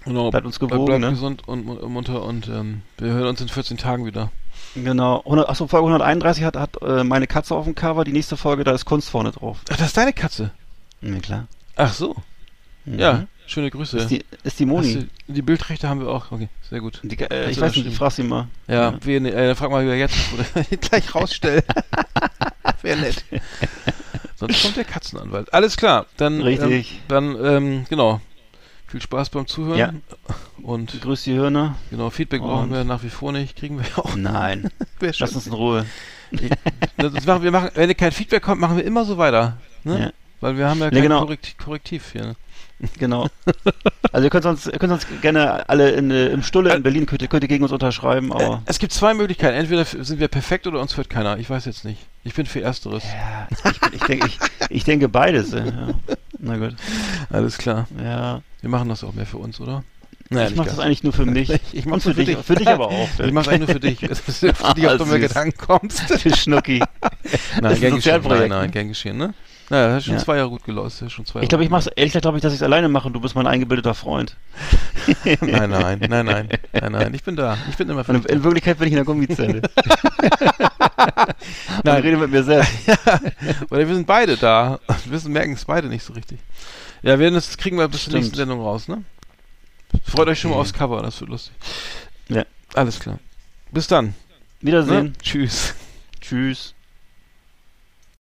Genau. Bleibt uns gewogen, bleibt ne? gesund und mu- munter und ähm, wir hören uns in 14 Tagen wieder. Genau. 100, achso, Folge 131 hat, hat äh, meine Katze auf dem Cover. Die nächste Folge, da ist Kunst vorne drauf. Ach, das ist deine Katze. Ja, klar. Ach so. Mhm. Ja, schöne Grüße. Ist die, ist die Moni. du, die Bildrechte haben wir auch. Okay, sehr gut. Die, äh, ich weiß nicht, ich frag sie mal. Ja, wen, äh, frag mal, wer jetzt oder gleich rausstellen. Wäre nett. Sonst kommt der Katzenanwalt. Alles klar, dann Richtig. Ähm, dann ähm, genau. Viel Spaß beim Zuhören. Ja. Und Grüß die Hirne. genau, Feedback brauchen Und- wir nach wie vor nicht, kriegen wir ja auch. Nein. Lass uns in Ruhe. Das machen, wir machen, wenn kein Feedback kommt, machen wir immer so weiter. Ne? Ja. Weil wir haben ja Ja, kein genau. Korrekt, Korrektiv hier. Ne? Genau. Also ihr könnt uns, ihr könnt uns gerne alle in, äh, im Stulle in Berlin könnt ihr, könnt ihr gegen uns unterschreiben, aber es gibt zwei Möglichkeiten. Entweder sind wir perfekt oder uns hört keiner. Ich weiß jetzt nicht. Ich bin für Ersteres. ja, ich, ich, denke, ich, ich denke beides. Ja. Na gut. Alles klar. Ja. Wir machen das auch mehr für uns, oder? ich mache das eigentlich nur für mich. Ich Und mach's für für dich. dich. Für dich aber auch. Ich mach's eigentlich nur für dich. Dass du für dich Ah, auf dumme süß. Gedanken kommst. für Schnucki. Nein, ist ein gern geschehen. Nein, nein, ne? gern geschehen, ne? Naja, das hat schon Ja. zwei Jahre gut gelaufen. Ist schon zwei Ich glaube, ich mach's, ehrlich gesagt glaube ich, dass ich es alleine mache und du bist mein eingebildeter Freund. Nein, nein, nein, nein, nein, nein. Ich bin da. Ich bin immer für in, da. in Wirklichkeit bin ich in der Gummizelle. Nein. Rede mit mir selbst. Oder wir sind beide da. Wir merken es beide nicht so richtig. Ja, wir das kriegen wir bis zur nächsten Sendung raus, ne? Freut euch schon mal aufs Cover, das wird lustig. Ja. Alles klar. Bis dann. Wiedersehen. Ne? Tschüss. Tschüss.